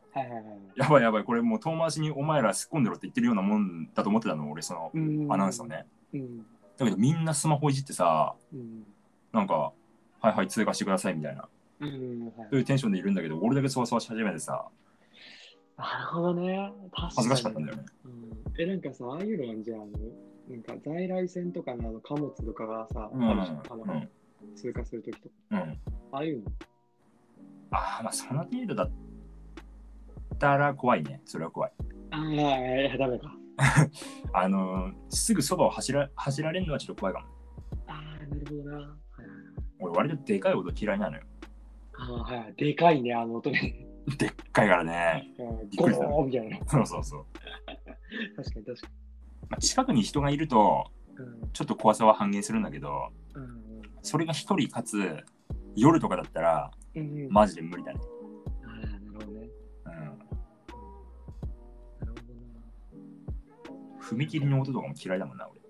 やばいやばいこれもう遠回しにお前ら突っ込んでろって言ってるようなもんだと思ってたの俺そのうんアナウンスを。ね、うん。だけどみんなスマホいじってさうん。なんかはいはい通過してくださいみたいなうん。はいそういうテンションでいるんだけど俺だけそわそわし始めてさなるほどね。確かに恥ずかしかったんだよね。うん、え、なんかさ、ああいうのはじゃあ、なんか在来線とかのあの貨物とかがさ、うんあの、うん通過するときとか。うん。ああいうの。ああ、まあその程度だったら怖いね。それは怖い。ああ、いや、ダメか。[LAUGHS] あのーすぐそばを走ら走られるのはちょっと怖いかも。ああ、なるほどな。はい俺割とでかい音嫌いなのよ。ああ、はい。でかいね、あの音ね。でっかいからね。ゴーンみたいな。そうそうそう。確かに確かまあ、近くに人がいるとちょっと怖さは半減するんだけど、うんそれが一人かつ夜とかだったらうん。マジで無理だね。ああ、なるほどね。うん。なるほどな。踏切の音とかも嫌いだもんな、俺。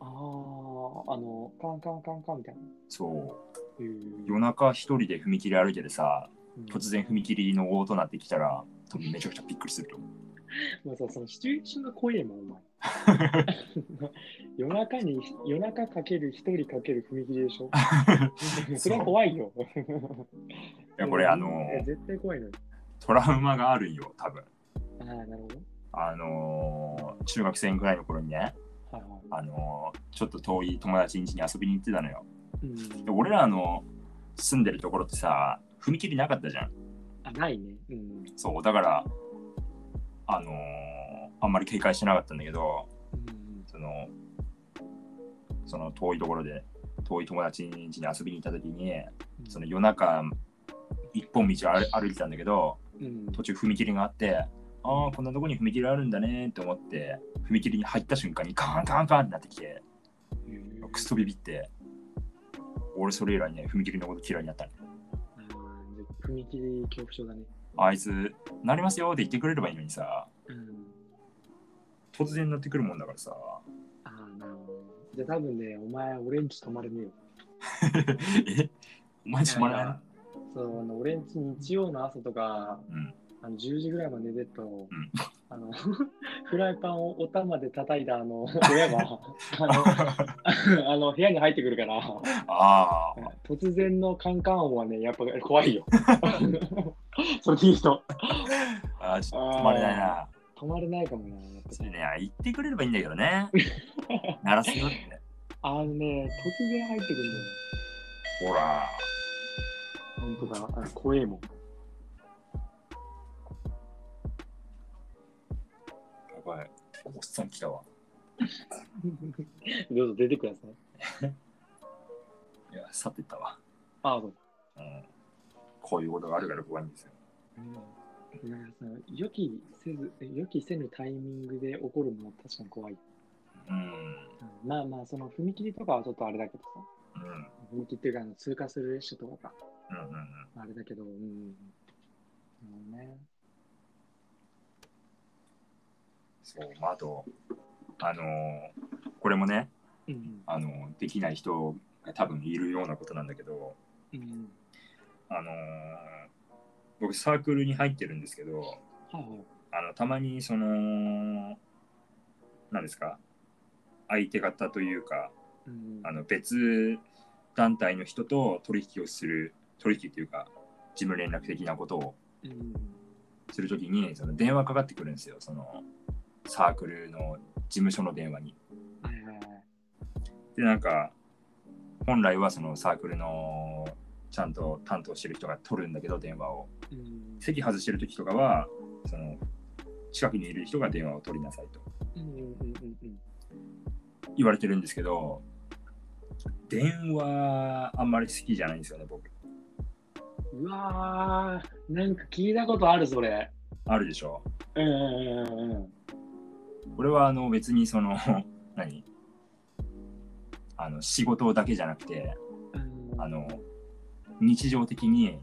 ああ、あの、カンカンカンカンみたいな。そう。うん夜中一人で踏切歩いててさ、うん突然踏切の音鳴ってきたら、多分めちゃくちゃびっくりすると思う。もうさ、そのシチュエーションが怖いもん、お前。夜中に、夜中かける、一人かける踏切でしょ [LAUGHS] それは怖いよ。いやこれあの絶対怖いのに。トラウマがあるんよ、多分。ああ、なるほど。あのー中学生ぐらいの頃にね、はいはい。あのーちょっと遠い友達ん家に遊びに行ってたのよ。うんで俺らの住んでるところってさ、踏切なかったじゃん。あ、ないね。うん。そう、だから、あのーあんまり警戒してなかったんだけど、うんその、その遠いところで、遠い友達に遊びに行った時に、その夜中、一本道を歩歩いてたんだけど、うん、途中踏切があって、ああ、こんなとこに踏切あるんだねって思って、踏切に入った瞬間にカーンカーンカーンってなってきて、うんクソビビって、俺それ以来ね、踏切のこと嫌いになったね。踏切恐怖症だね。あいつ、なりますよって言ってくれればいいのにさ、うん。突然なってくるもんだからさ、ああ、なるほど。じゃあ多分ね、お前、俺んち泊まれねえよ。[LAUGHS] え？お前しまらないそう、あの俺んち日曜の朝とか、うんあの10時ぐらいまで寝てると、んあの [LAUGHS] フライパンをお玉で叩いたあの [LAUGHS] 親があのあの部屋に入ってくるから、ああ、突然のカンカン音はね、やっぱ怖いよ。[LAUGHS] それでいい人。あーちょっと止まれないな。止まれないかもな。それね、言ってくれればいいんだけどね。鳴らすよって。あのね、突然入ってくるんだよ。ほら。本当だ、怖えもん。ばい。おっさん来たわ。どうぞ出てください。いや、去ってったわ。ああ、そう。うん。こういうことがあるから怖いんですよ。うん、なんかさ予期せず、予期せぬタイミングで起こるのも確かに怖い。うん。うんまあまあ、その踏切とかはちょっとあれだけどさ、うん。踏切っていうかあの通過する列車とかか、うんうんうん。あれだけど、うん。うんね、そう、まあ、あと、あのーこれもね、うん。あのーできない人が多分いるようなことなんだけど、うん。あのー僕サークルに入ってるんですけど、はいはい。あのたまにその、何ですか、相手方というか、うん。あの別団体の人と取引をする、取引っていうか、事務連絡的なことをうん。するときにその電話かかってくるんですよ、そのサークルの事務所の電話に。で、なんか、本来はそのサークルのちゃんと担当してる人が取るんだけど、電話を。うん。席外してるときとかは、その近くにいる人が電話を取りなさいと。言われてるんですけど、電話あんまり好きじゃないんですよね、僕。うわー、なんか聞いたことある、それ。あるでしょ。うんうんうんうん。これはあの別にその、[LAUGHS] 何？あの仕事だけじゃなくて、うん。あの日常的に、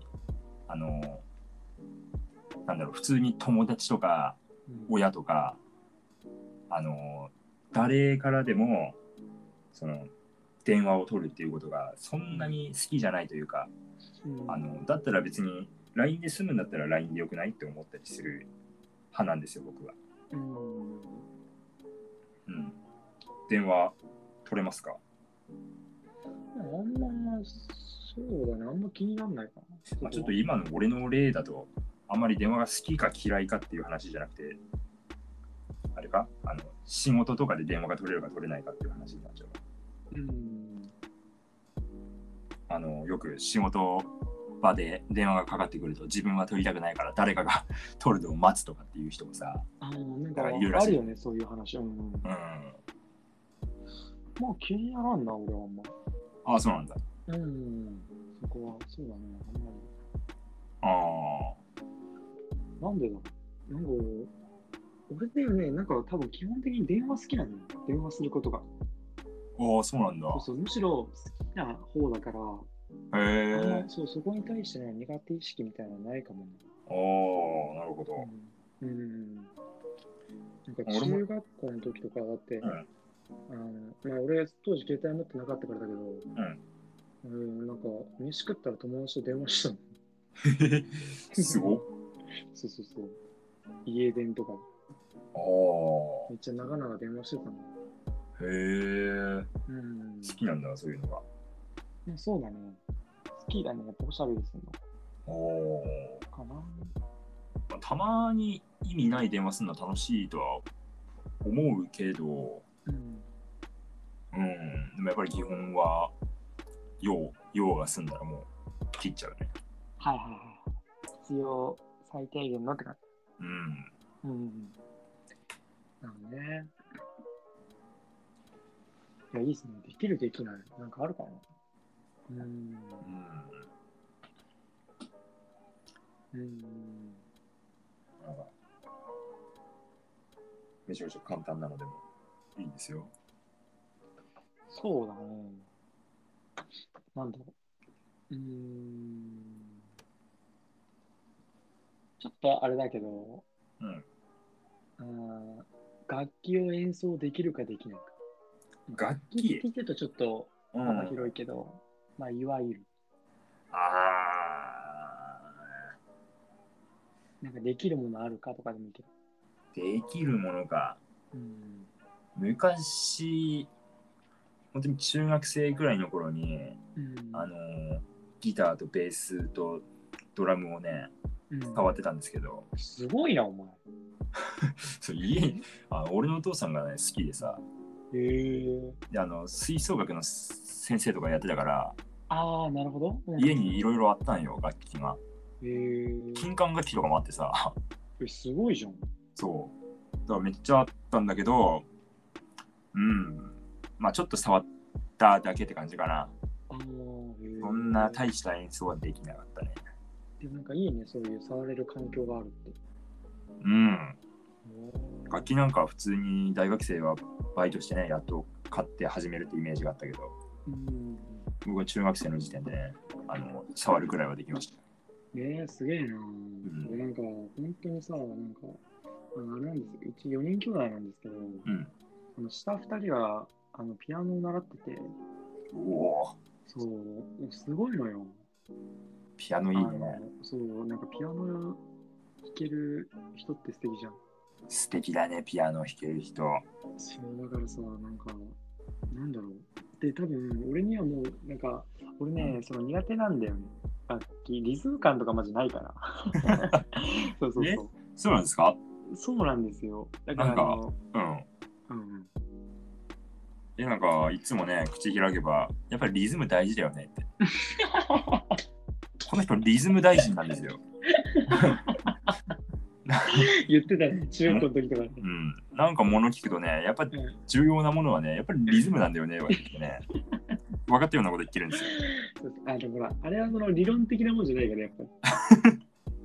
あの、なんだろう、普通に友達とかうん。親とか、あの、誰からでも、その、電話を取るっていうことがそんなに好きじゃないというか、うん。あの、だったら別に LINE で済むんだったら LINE でよくないって思ったりする派なんですよ、僕は。うんうん。電話取れますか？あんま、そうだね、あんま気にならないかな。まあ、ちょっと今の俺の例だとあんまり電話が好きか嫌いかっていう話じゃなくて、あれか？あの仕事とかで電話が取れるか取れないかっていう話になっちゃう。うん。あのよく仕事場で電話がかかってくると自分は取りたくないから誰かが [LAUGHS] 取るのを待つとかっていう人もさ、ああ、なんかいるらしいあるよね、そういう話。うん。うん、まあ気にならんな、俺はあんま。ああ、そうなんだ。うん。そこは、そうだね、あんまり。あなんでだろう。なんか、俺だよね、なんか多分基本的に電話好きなのよ。電話することが。あ、ああ、そうなんだそう。そう、むしろ好きな方だから、へえ。そうそこに対してね、苦手意識みたいなのないかもね。ああ、なるほど。うん。うん。なんか中学校の時とかだって、うんあのまあ、俺当時携帯持ってなかったからだけど、うん。うん、なんか飯食ったら友達と電話したの。[LAUGHS] すごっ。そうそうそう。家電とか、ああ。めっちゃ長々電話してたの。へえ。うん。好きなんだ、そういうのが。まあ、そうだね。好きだね。やっぱおしゃべりするおお。のかな。まあたまに意味ない電話するの楽しいとは思うけど、うん。うん。でもやっぱり基本は、用、用が済んだらもう切っちゃうね。はいはいはい。必要最低限のって感うん。じ。うん。なのね。いや、いいっすね。できるできない。なんかあるかな。うん。うん。めちゃめちゃ簡単なのでもいいんですよ。そうだね。なんだろう。うーん。ちょっとあれだけど、うん。あー楽器を演奏できるかできないか。楽聞器？いてるとちょっとうん幅広いけど、まあ、いわゆる、あなんかできるものあるかとかでもいいけど。ーできるものか。うん。昔、本当に中学生くらいの頃に、うん。あのーギターとベースとドラムをね、うん、触ってたんですけど、すごいな、お前。[LAUGHS] そう家にあ俺のお父さんがね、好きでさ、へえ。であの吹奏楽の先生とかやってたから、ああ、なるほど。うん家にいろいろあったんよ、楽器が。へえ。金管楽器とかもあってさ、[LAUGHS] えすごいじゃん。そう。だからめっちゃあったんだけど、うん。まあちょっと触っただけって感じかな。あ。そんな大した演奏はできなかったね。でもなんかいいね、そういう触れる環境があるって。うん。楽器なんかは普通に大学生はバイトしてね、やっと買って始めるってイメージがあったけど、うん。僕は中学生の時点でね、あの触るくらいはできました。えー、すげえな、ん俺なんか、本当にさ、なんか、あのあれなんですうち4人兄弟なんですけど、うん。あの下2人があのピアノを習ってて、おお、そう、すごいのよ。ピアノいいね。そう、なんかピアノ弾ける人って素敵じゃん。素敵だね、ピアノ弾ける人。そう、だからさ、なんか、なんだろう。で、多分、俺にはもう、なんか、俺ね、その苦手なんだよね。楽器、リズム感とかマジないから。[LAUGHS] そうそうえそう。そうなんですか？そうなんですよ。だから。うんうん。え、なんか、いつもね、口開けば、やっぱりリズム大事だよねって。[LAUGHS] この人、リズム大臣なんですよ。[LAUGHS] [LAUGHS] 言ってたね、中学校の時とかね。うん。なんか物聞くとね、やっぱん重要なものはね、やっぱりリズムなんだよね、ね。[LAUGHS] 分かったようなこと言ってるんですよ。あ、でもほら、あれはその理論的なもんじゃないから、やっぱり。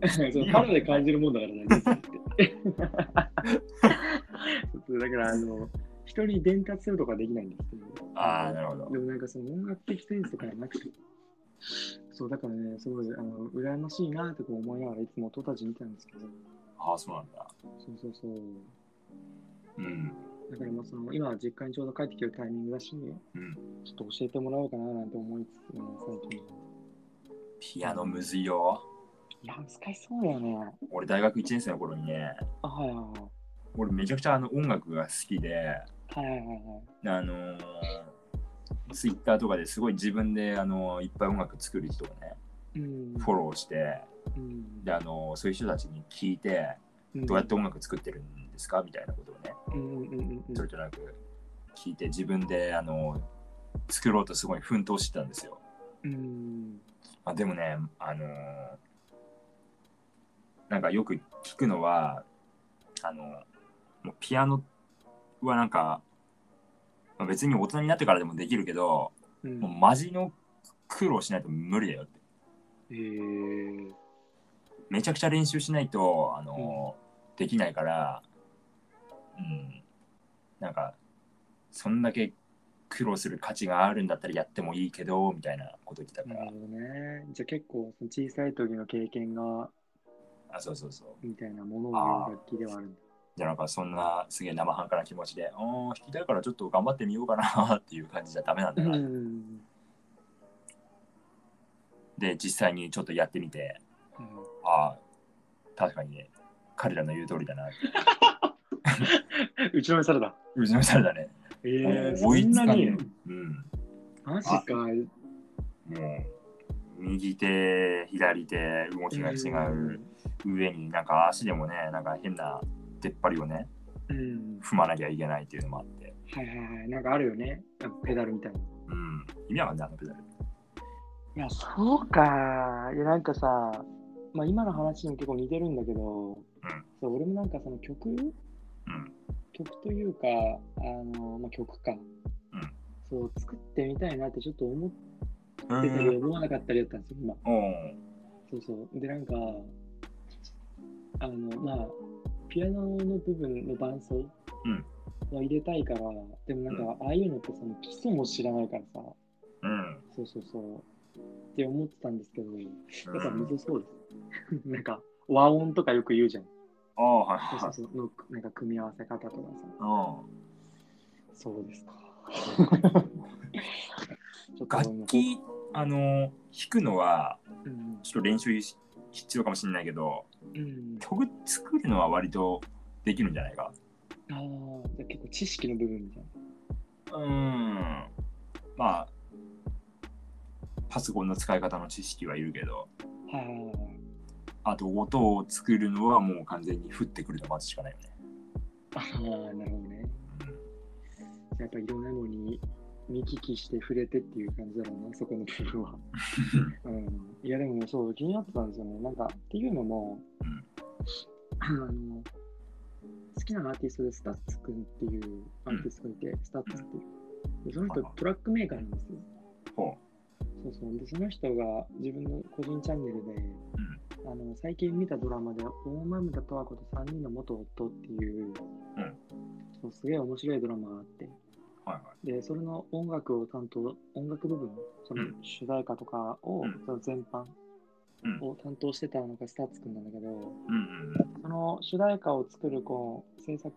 [LAUGHS] そう肌で感じるもんだからね、だから、あの、人に伝達するとかできないんですけど。ああ、なるほど。でもなんかその音楽的センスとかはなくて、そうだからね、すごいあの羨ましいなとか思いながらいつも音たち見てたんですけど、ああ、そうなんだ。そうそうそう。うん。だからまあその今は実家にちょうど帰ってきてるタイミングだし、うん。ちょっと教えてもらおうかななんて思いつつ、ね、最近。ピアノむずいよ。いや、難しそうだよね。俺、大学1年生の頃にね、あ、はいはいはい。俺めちゃくちゃあの音楽が好きで、はいはいはいはい。あのー、ツイッターとかですごい自分で、あのーいっぱい音楽作る人をね、うんフォローして、うん。であのそういう人たちに聞いて、どうやって音楽作ってるんですか？みたいなことをね、それとなく聞いて、自分であの作ろうとすごい奮闘してたんですよ。うん。あでもね、あのーなんかよく聞くのは、あのもうピアノはなんか、まあ別に大人になってからでもできるけど、うん。もうマジの苦労しないと無理だよって。へーめちゃくちゃ練習しないと、あのーできないから、うん、なんか、そんだけ苦労する価値があるんだったらやってもいいけど、みたいなこと言ってたからなる、ほどね。じゃあ結構その小さい時の経験があ、そうそうそう。みたいなものを言う楽器ではあるんだ。じゃなんかそんなすげえ生半可な気持ちで、おー弾きたいからちょっと頑張ってみようかなっていう感じじゃダメなんだな。うんで、実際にちょっとやってみて、うんああ、確かにね、彼らの言う通りだな。[LAUGHS] 打ちのめされた。うちのされだね。えー、そんなに？ねうん。マジか。もう、右手、左手、動きが違う上になんか足でもね、なんか変な出っ張りをね、うん。踏まなきゃいけないっていうのもあって、はいはいはい。なんかあるよね。ペダルみたいな。うん。意味わかんない、あのペダル。いや、そうか。いや、なんかさ、まあ今の話にも結構似てるんだけど、そう俺もなんかその曲うん。曲というか、あの、まあ、曲か。うんそう、作ってみたいなってちょっと思っうん。てたり思わなかったりだったんですよ、今。そうそう。で、なんか、あの、まあ、ピアノの部分の伴奏うんは入れたいから、でもなんか、ああいうのってその基礎も知らないからさ、うん。そうそうそう。って思ってたんですけど、やっぱむずそうです。[LAUGHS] なんか、和音とかよく言うじゃん。ああ、はいはい。のなんか組み合わせ方とかさ。うんそうですか。[LAUGHS] 楽器、あの、弾くのは、うん、ちょっと練習し必要かもしれないけど、うん。曲作るのは割とできるんじゃないか？ああ、結構知識の部分みたいな。うーん。まあ、パソコンの使い方の知識はいるけど、はいはいはいはい。あと音を作るのはもう完全に降ってくるの待つしかないよね。ああ、なるほどね。やっぱいろんなものに見聞きして触れてっていう感じだろうな、そこの部分は。[LAUGHS] うん、いや、でもそう、気になってたんですよね。なんか、っていうのも、うんあの好きなアーティストで STUTSくんっていうアーティストがいて、 STUTSっていう。でその人、トラックメーカーなんですよ。ほそうそう。で、その人が自分の個人チャンネルで、あの最近見たドラマで、大豆田とわ子と3人の元夫っていう、そうすげえ面白いドラマがあって、う。はいはい。で、それの音楽を担当、音楽部分、そのうん主題歌とかを、うんその全般うんを担当してたのが STUTSくんなんだけど、うんうんその主題歌を作るこう制作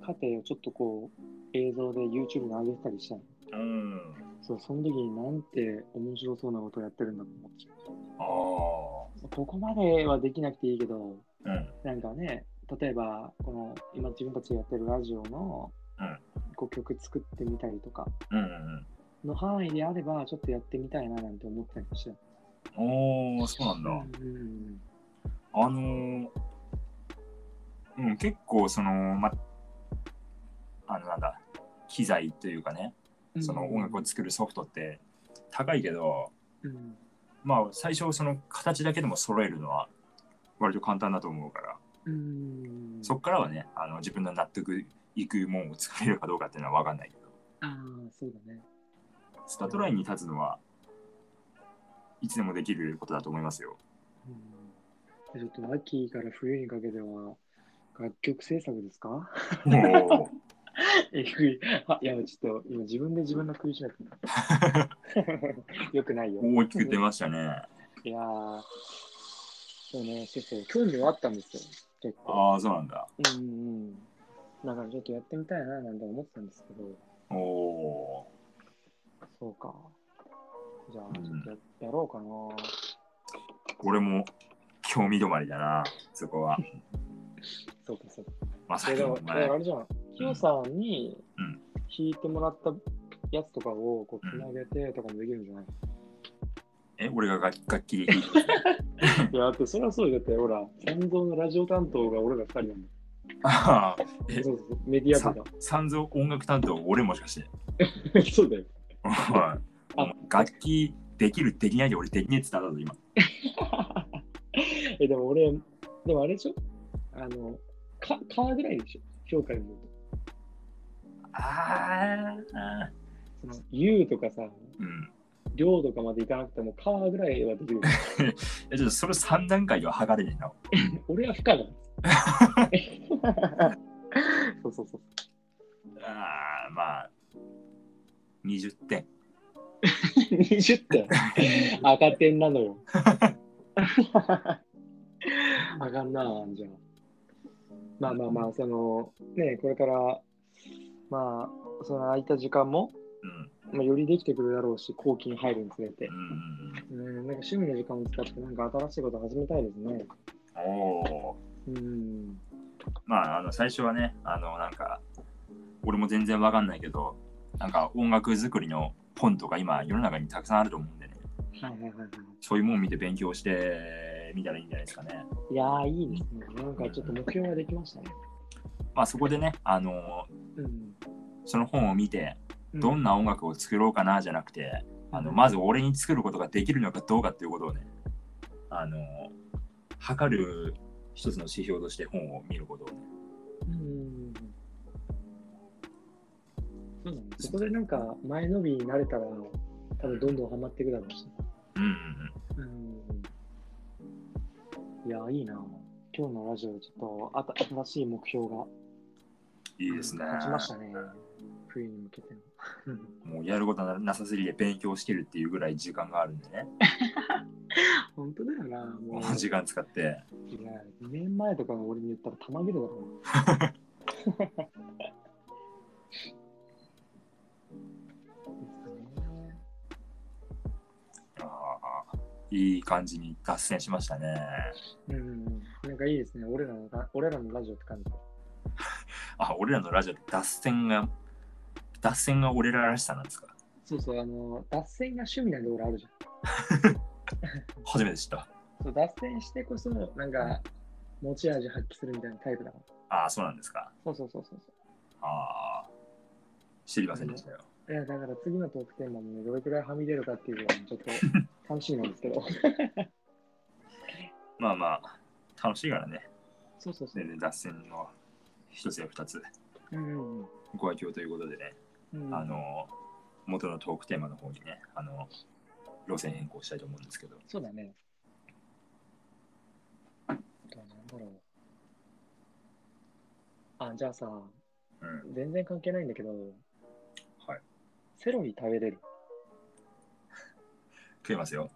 過程をちょっとこう映像で YouTube に上げてたりしたの。うん。うん。そう、その時になんて面白そうなことをやってるんだと思ってしまっあた。ここまではできなくていいけど、あ。うん。なんかね、例えば、この今自分たちがやってるラジオの、うんこう曲作ってみたりとかうんうんの範囲であれば、ちょっとやってみたいななんて思ったりもして。うん。おー、そうなんだ。うんあのー、うん、結構その、ま、あのなんだ、機材というかね、その音楽を作るソフトって高いけど、うん。まあ最初その形だけでも揃えるのは割と簡単だと思うから、うん。そっからはね、あの自分の納得いくもんを作れるかどうかっていうのは分かんないけど、ああ、そうだね。スタートラインに立つのはいつでもできることだと思いますよ。うん、ちょっと秋から冬にかけては楽曲制作ですか？[LAUGHS] [LAUGHS] えぐい。あ、いや、ちょっと今自分で自分の首絞めた。[LAUGHS] よくないよ。大きく出ましたね。いやー、そうね、そうそう、興味はあったんですよ、結構。ああ、そうなんだ。うんうん。だからちょっとやってみたいななんて思ってたんですけど、おおそうか。じゃあ、うんちょっとや,、やろうかな。ー、俺も興味止まりだな、そこは。[LAUGHS] そうか、そうか。まさからあれじゃん、キヨさんにうん弾いてもらったやつとかをこうつなげてとかもできるんじゃない、え、俺が楽楽器 [LAUGHS] いや、だってそれはそうよ。だって、ほら、三蔵のラジオ担当が俺ら二人なんだ。ああ、えそうそうそう、メディアさとか。三蔵音楽担当、俺もしかして。[LAUGHS] そうだよ。はい楽器できる、できないで俺できねえって言ったぞ、今。[LAUGHS] え、でも俺、でもあれでしょ？あの、か、カーぐらいでしょ？評価で言うと。ああ、その、U とかさ、うん。量とかまでいかなくても、カーぐらいはできる。[LAUGHS] え、ちょっとそれ3段階では測れねえな。[LAUGHS] 俺は不可能。[LAUGHS] そうそうそう。ああ、まあ、20点。20点。赤点なのよ。あかんなあじゃあ。まあまあまあ、その、ね、これから、まあ、その空いた時間も、うん。まあ、よりできてくるだろうし、後期に入るにつれてう。ん。うん、なんか趣味の時間を使って、なんか新しいこと始めたいですね。おおうん。まあ、あの、最初はね、あの、なんか、俺も全然わかんないけど、なんか音楽作りの本とか今世の中にたくさんあると思うんでね、はいはいはいはい。そういうもん見て勉強してみたらいいんじゃないですかね。いやー、いいですね。なんかちょっと目標ができましたね。まあそこでね、あの、うん。その本を見て、うんどんな音楽を作ろうかなじゃなくて、あのまず俺に作ることができるのかどうかっていうことをね、あの、測る一つの指標として本を見ることをね。うんそうだね。そこでなんか前伸びになれたら、多分どんどんハマっていくだろうし。うんうんうん。いや、いいな。今日のラジオ、ちょっと新しい目標がうん。いいですね。立ちましたね。冬に向けての。[LAUGHS] もうやることなさすぎて勉強してるっていうぐらい時間があるんでね。[LAUGHS] 本当だよな。もこの時間使って。いや、2年前とかの俺に言ったらたまげるだろ [LAUGHS] ういい感じに脱線しましたね。うん、なんかいいですね。俺らのラ俺らのラジオって感じで。あ、俺らのラジオって脱線が、脱線が俺ららしさなんですか？そうそう、あの、脱線が趣味なんで俺あるじゃん。[LAUGHS] 初めて知った。そう脱線してこそ、なんか、持ち味発揮するみたいなタイプだから。ああ、そうなんですか。そうそうそうそうああ、知りませんでしたよ。いや、だから次のトークテーマもね、どれくらいはみ出るかっていうのはちょっと楽しみなんですけど。[LAUGHS] まあまあ、楽しいからね。そうそうそう全。然脱線の一つや二つうんうんご愛嬌ということでね、うん。あの、元のトークテーマの方にね、あの、路線変更したいと思うんですけど。そうだね。あとはなんだろう。あ、じゃあさ、うん。全然関係ないんだけど、はい。セロリ食べれる？食えますよ。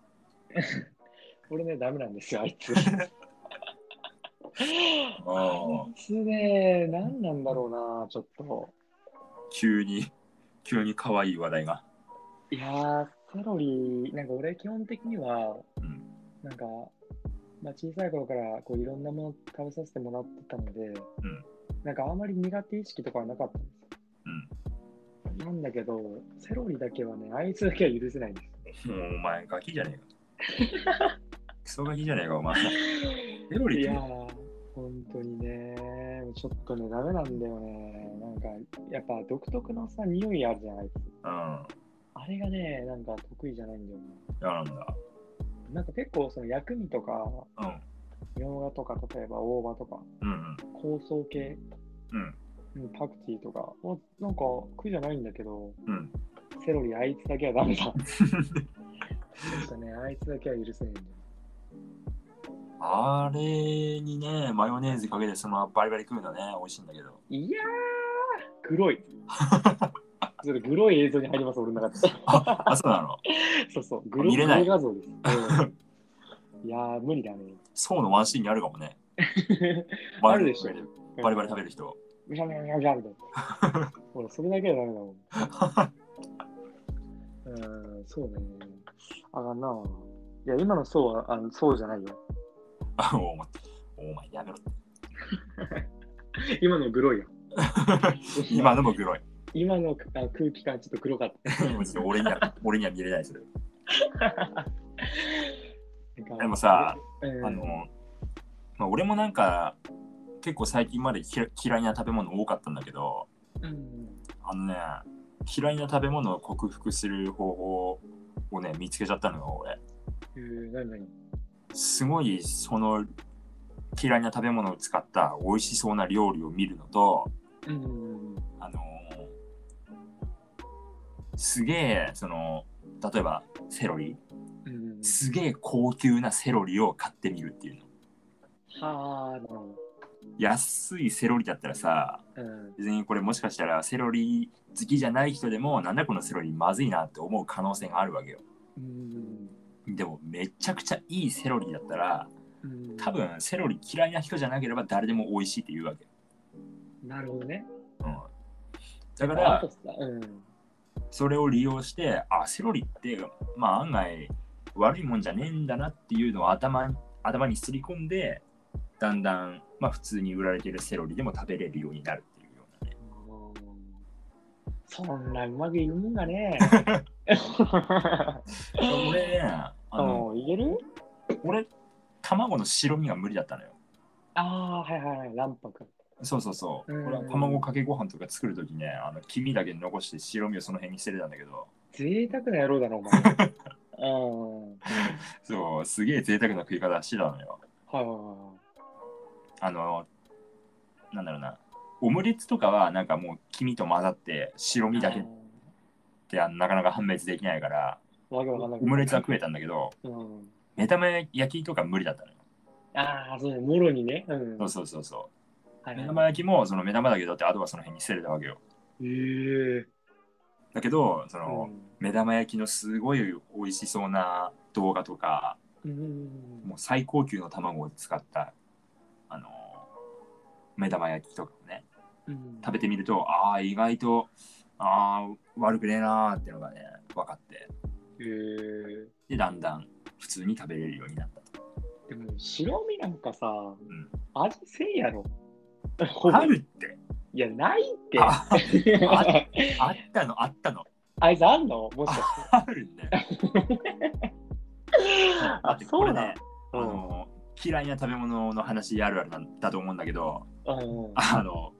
[LAUGHS] 俺ね、ダメなんですよ、あいつ。[LAUGHS] あいつね、何なんだろうな、ちょっと。急に、急に可愛い話題が。いやー、セロリ、なんか俺基本的には、うん。なんか、まあ、小さい頃からこういろんなもの食べさせてもらってたので、なんかあんまり苦手意識とかはなかったんですうん。よ。なんだけど、セロリだけはね、あいつだけは許せないんです。もうお前ガキじゃねえか。クソガキじゃねえか、お前。セロリって当にね、ちょっとね、ダメなんだよね。なんか、やっぱ独特のさ、匂いあるじゃないですか。うん。あれがね、なんか得意じゃないんだよね。嫌なんだ。なんか結構その薬味とか、うん。みょうがとか、例えば大葉とか、うん香草系、うん。うんパクチーとか、はなんか苦じゃないんだけど、うん。うん。セロリあいつだけはダメだ。ちょっとね、あいつだけは許せないんだよ。あれにね、マヨネーズかけてそのままバリバリ食うのね、美味しいんだけど。いやー、黒い。[LAUGHS] それグロい映像に入ります、俺の中で。あ、あそうなの？そうそう、グロ見れないグロ画像です。[LAUGHS] うんいやー、無理だね。そうのワンシーンにあるかもね。[LAUGHS] あるでしょバリバリ食べる人。むしゃむしゃむしゃむしゃみたそれだけはダメだもん。うん、そうね。あかんな。いや、今のそうは、あのそうじゃないよ。あお前、お前やめろって。[LAUGHS] 今のグロいよ。[LAUGHS] 今のも黒い。今のあ空気感ちょっと黒かった。俺には俺には見れないでする。なんかでもさ、うんあの、まあ、俺もなんか結構最近までき嫌いな食べ物多かったんだけどうんあのね嫌いな食べ物を克服する方法をね見つけちゃったのよ俺えー、何何？すごいその嫌いな食べ物を使った美味しそうな料理を見るのとうんあのすげえその例えばセロリ。うんすげえ高級なセロリを買ってみるっていうの。はあ安いセロリだったらさどうん。別にこれもしかしたらセロリ好きじゃない人でもなんだこのセロリまずいなって思う可能性があるわけよ。うんでもめちゃくちゃいいセロリだったらうん。多分セロリ嫌いな人じゃなければ誰でも美味しいって言うわけ、なるほどね。うん、だかあらうん。それを利用してあセロリってまあ案外悪いもんじゃねえんだなっていうのを頭に頭にすり込んでだんだんまあ普通に売られてるセロリでも食べれるようになるそんなうまくいくもんがね。俺ねあのうんいける？俺卵の白身が無理だったのよああ、はいはいはい、卵白。そうそうそう。うんこれは卵かけご飯とか作るときね、あの黄身だけ残して白身をその辺に捨ててたんだけど、贅沢な野郎だな、お前。[LAUGHS] うん。そう、すげえ贅沢な食い方してたのよ。はいはあの、なんだろうな。オムレツとかはなんかもう黄身と混ざって白身。だけってなかなか判別できないから。オムレツは食えたんだけど、うん。目玉焼きとか無理だったのよ。ああ、そうね、もろにね。うん。そうそうそうそ。はいうはい目玉焼きもその目玉だけどってあとはその辺に捨てれたわけよ。ええだけど、その、うん目玉焼きのすごい美味しそうな動画とか、うん。もう最高級の卵を使った、あのー目玉焼きとか食べてみると、ああ、意外と、ああ、悪くねえなーっていうのがね、分かって、ええで、だんだん普通に食べれるようになったと。でも、白身なんかさ、ん味せんやろ。[LAUGHS] あるっていや、ないって。ああったの、あったの。あいつあんの？もしかして。あるんだよ。[LAUGHS] だあそうだね、。あのー嫌いな食べ物の話あるあるなんだと思うんだけど、うん。あの、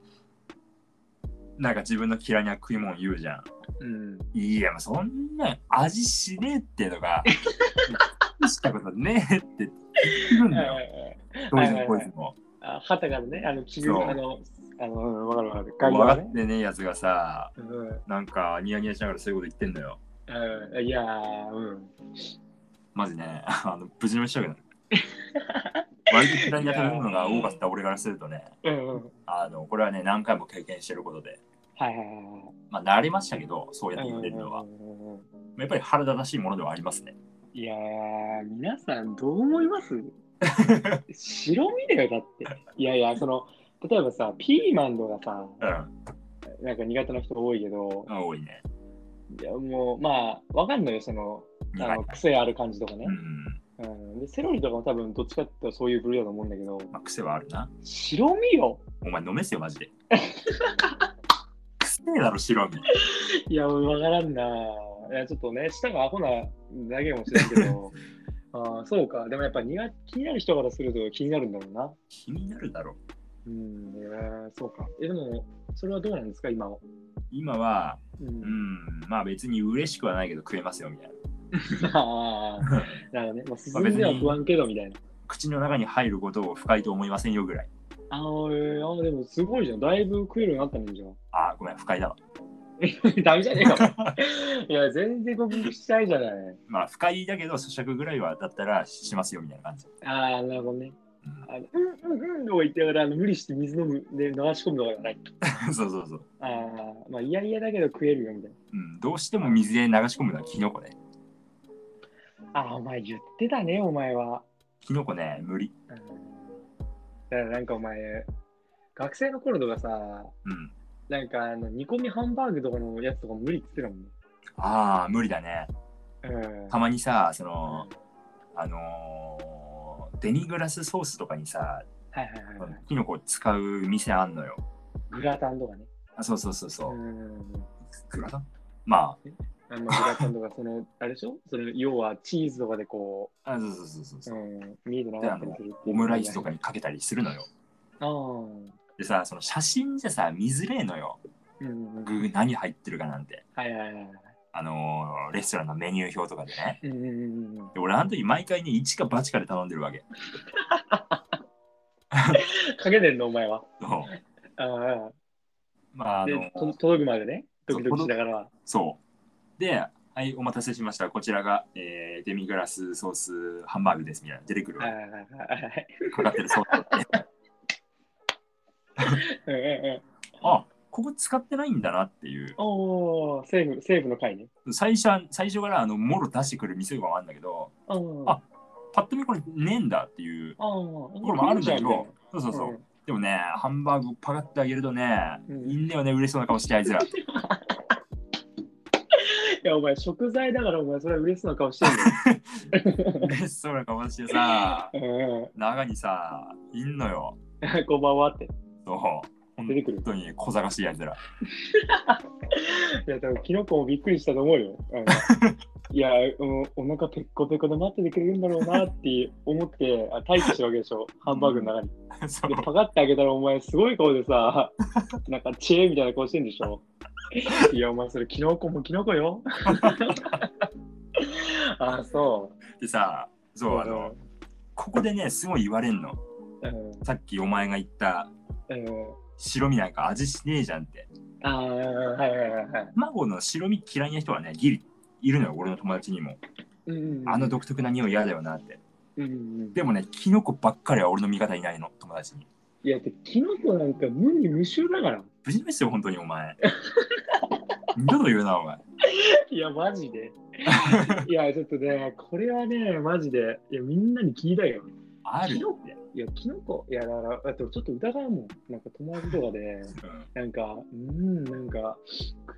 なんか自分の嫌いな食い物言うじゃん。うん。いや、そんな味しねえってのが、[LAUGHS] したことねえって言うんだよ。当時のこいつも。あ、旗からね、あの、気分、あの、あの、うんわかるわかる。外分。かってねえやつがさ、うんなんかニヤニヤしながらそういうこと言ってんのよ。うん。いやー、うん。マジね、あの、無事のしたくなる。割と嫌いな食べ物が多かった俺からするとね、うんうん。あの、これはね、何回も経験してることで、はいはいはいまあ、慣れましたけど、そうやってはい。言われるのはう。んうんうんやっぱり腹立たしいものではありますね。いやー、皆さんどう思います？[LAUGHS] 白身だよ、だって。いやいや、その、例えばさ、ピーマンとかさ、うん、なんか苦手な人多いけど、多いね。いやもう、まあ、わかんないよ、その、あの。癖ある感じとかねう。ん、うん、でセロリとかも多分どっちかって言ったらそういう部類だと思うんだけど、まあ、癖はあるな。白身よお前飲めっすよ、マジで。[LAUGHS] 癖だろ、白身。いや、わからんな。いや、ちょっとね、舌がアホなだけかもしれんけど、[LAUGHS] ああ、そうか。でもやっぱ苦気になる人からすると気になるんだろうな。気になるだろ。うん、いやそうか。え、でも、それはどうなんですか、今は。今は、う。うんん、まあ別に嬉しくはないけど食えますよ、みたいな。ああ、なるほどね。まあ、進んでは不安けど、みたいな。口の中に入ることを不快と思いませんよぐらい。あーえー、あー、でもすごいじゃん。だいぶ食えるようになったね、じゃあ。あー、ごめん、不快だわ。[LAUGHS] ダメじゃねえか。[LAUGHS] いや、全然克服したいじゃない。まあ不快だけど咀嚼ぐらいはだったらしますよみたいな感じ。ああ、なるほどね。うんあのうんうんうんとか言ってながらあの無理して水飲むで流し込むとかじゃない。そうそうそう。ああ、まあいやいやだけど食えるよみたいうん、どうしても水で流し込むのはキノコね。な。ああ、お前言ってたね、お前は。キノコね、無理。うん、だからなんかお前、学生の頃とかさ、うん。なんかあの煮込みハンバーグとかのやつとか無理って言ってああ、無理だね。うん。たまにさ、その、あのーデミグラスソースとかにさ、はいはいはいはい。キノコを使う店あんのよ。グラタンとかね。あそうそうそうそうう。ん。グラタン？まあ、あのグラタンとか、その、あれでしょ？その要はチーズとかでこあそうそうそうそうう、そうう、ん、見えてなかったりするっていうオムライスとかにかけたりするのよ。ああ。うんでさ、その写真じゃさ、見づれえのよ。うんうん。具何入ってるかなんて。はいはいはいはい。あのーレストランのメニュー表とかでね。うんうんうんうん。で俺、あの時毎回ね、一か八かで頼んでるわけ。かけてんの、お前は。そうあまあ、ああ。での、と届くまでね、ドキドキしながら。そう。で、はい、お待たせしました。こちらが、えーデミグラスソースハンバーグですみたいな。出てくるわ。かかってるソース。[LAUGHS] あここ使ってないんだなっていう。おお、セーブ、セーブの回ね。最初は最初からあのもろ出してくる店があるんだけど、うんあパッと見これねえんだっていうところもあるんだけど、そうそうそう。うんでもね、ハンバーグパカってあげるとね、うんいいんだよね、嬉しそうな顔してあいつら。[LAUGHS] いや、お前、食材だから、お前、それは嬉しそうな顔してん嬉しそうな顔してさ、だよ。中にさ、いんのよ。うん。こんばんはって。そう。本出てくる。当に小賢しいやつら。[LAUGHS] いや、多分キノコもびっくりしたと思うよ。いや、うん、お腹ペッコペコで待っててくれるんだろうなって思って、あ待機してるわけでしょ、ハンバーグの中に。そうで、パカって開けたら、お前、すごい顔でさ、[LAUGHS] なんか、チェーみたいな顔してんでしょ。[LAUGHS] いや、お前、それ、キノコもキノコよ。[LAUGHS] あ、そでさ、う。そう、あの、ここでね、すごい言われんの。うん、さっきお前が言ったうん。白身なんか味しねえじゃんって。ああ、はいはいはいはい。卵の白身嫌いな人はね、ギリいるのよ、俺の友達にも。うんうん、あの独特な匂い嫌だよなって。うんうん、でもね、キノコばっかりは俺の味方いないの、友達に。いや、でキノコなんか無味無臭だから。無事ですよ、本当にお前。[LAUGHS] 二度と言うな、お前。いや、マジで。いや、ちょっとね、これはね、マジで、いや、みんなに聞いたよ。あるいや、キノコ、いや、だから、あとちょっと疑うもん。なんか友達とかで、うんなんか、うん、なんか、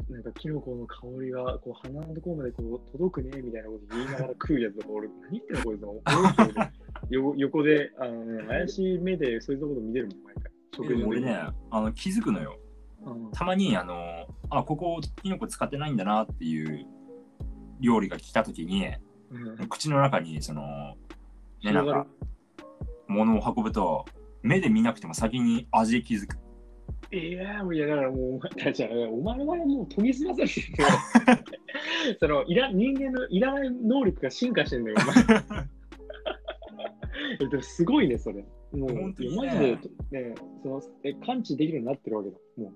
なんかキノコの香りが、こう、鼻のところまでこう届くね、みたいなこと言いながら食うやつとか、俺、何言ってんの、こいつの。[LAUGHS] よ横で、あのね、怪しい目で、そういうところ見てるもん、毎回。食事俺ね、あの気づくのよ。うんたまに、あの、あ、ここキノコ使ってないんだなっていう料理が来た時に、うん口の中に、その、ね、なんか、物を運ぶと、目で見なくても先に味で気づく。いやもういやだからもうお前たちはお前はもう研ぎ澄まされてるよ。[LAUGHS] そのいら人間のいらない能力が進化してんだよお前えっとすごいねそれ。もう本当にね。マジでねそのえ感知できるようになってるわけだ。もう。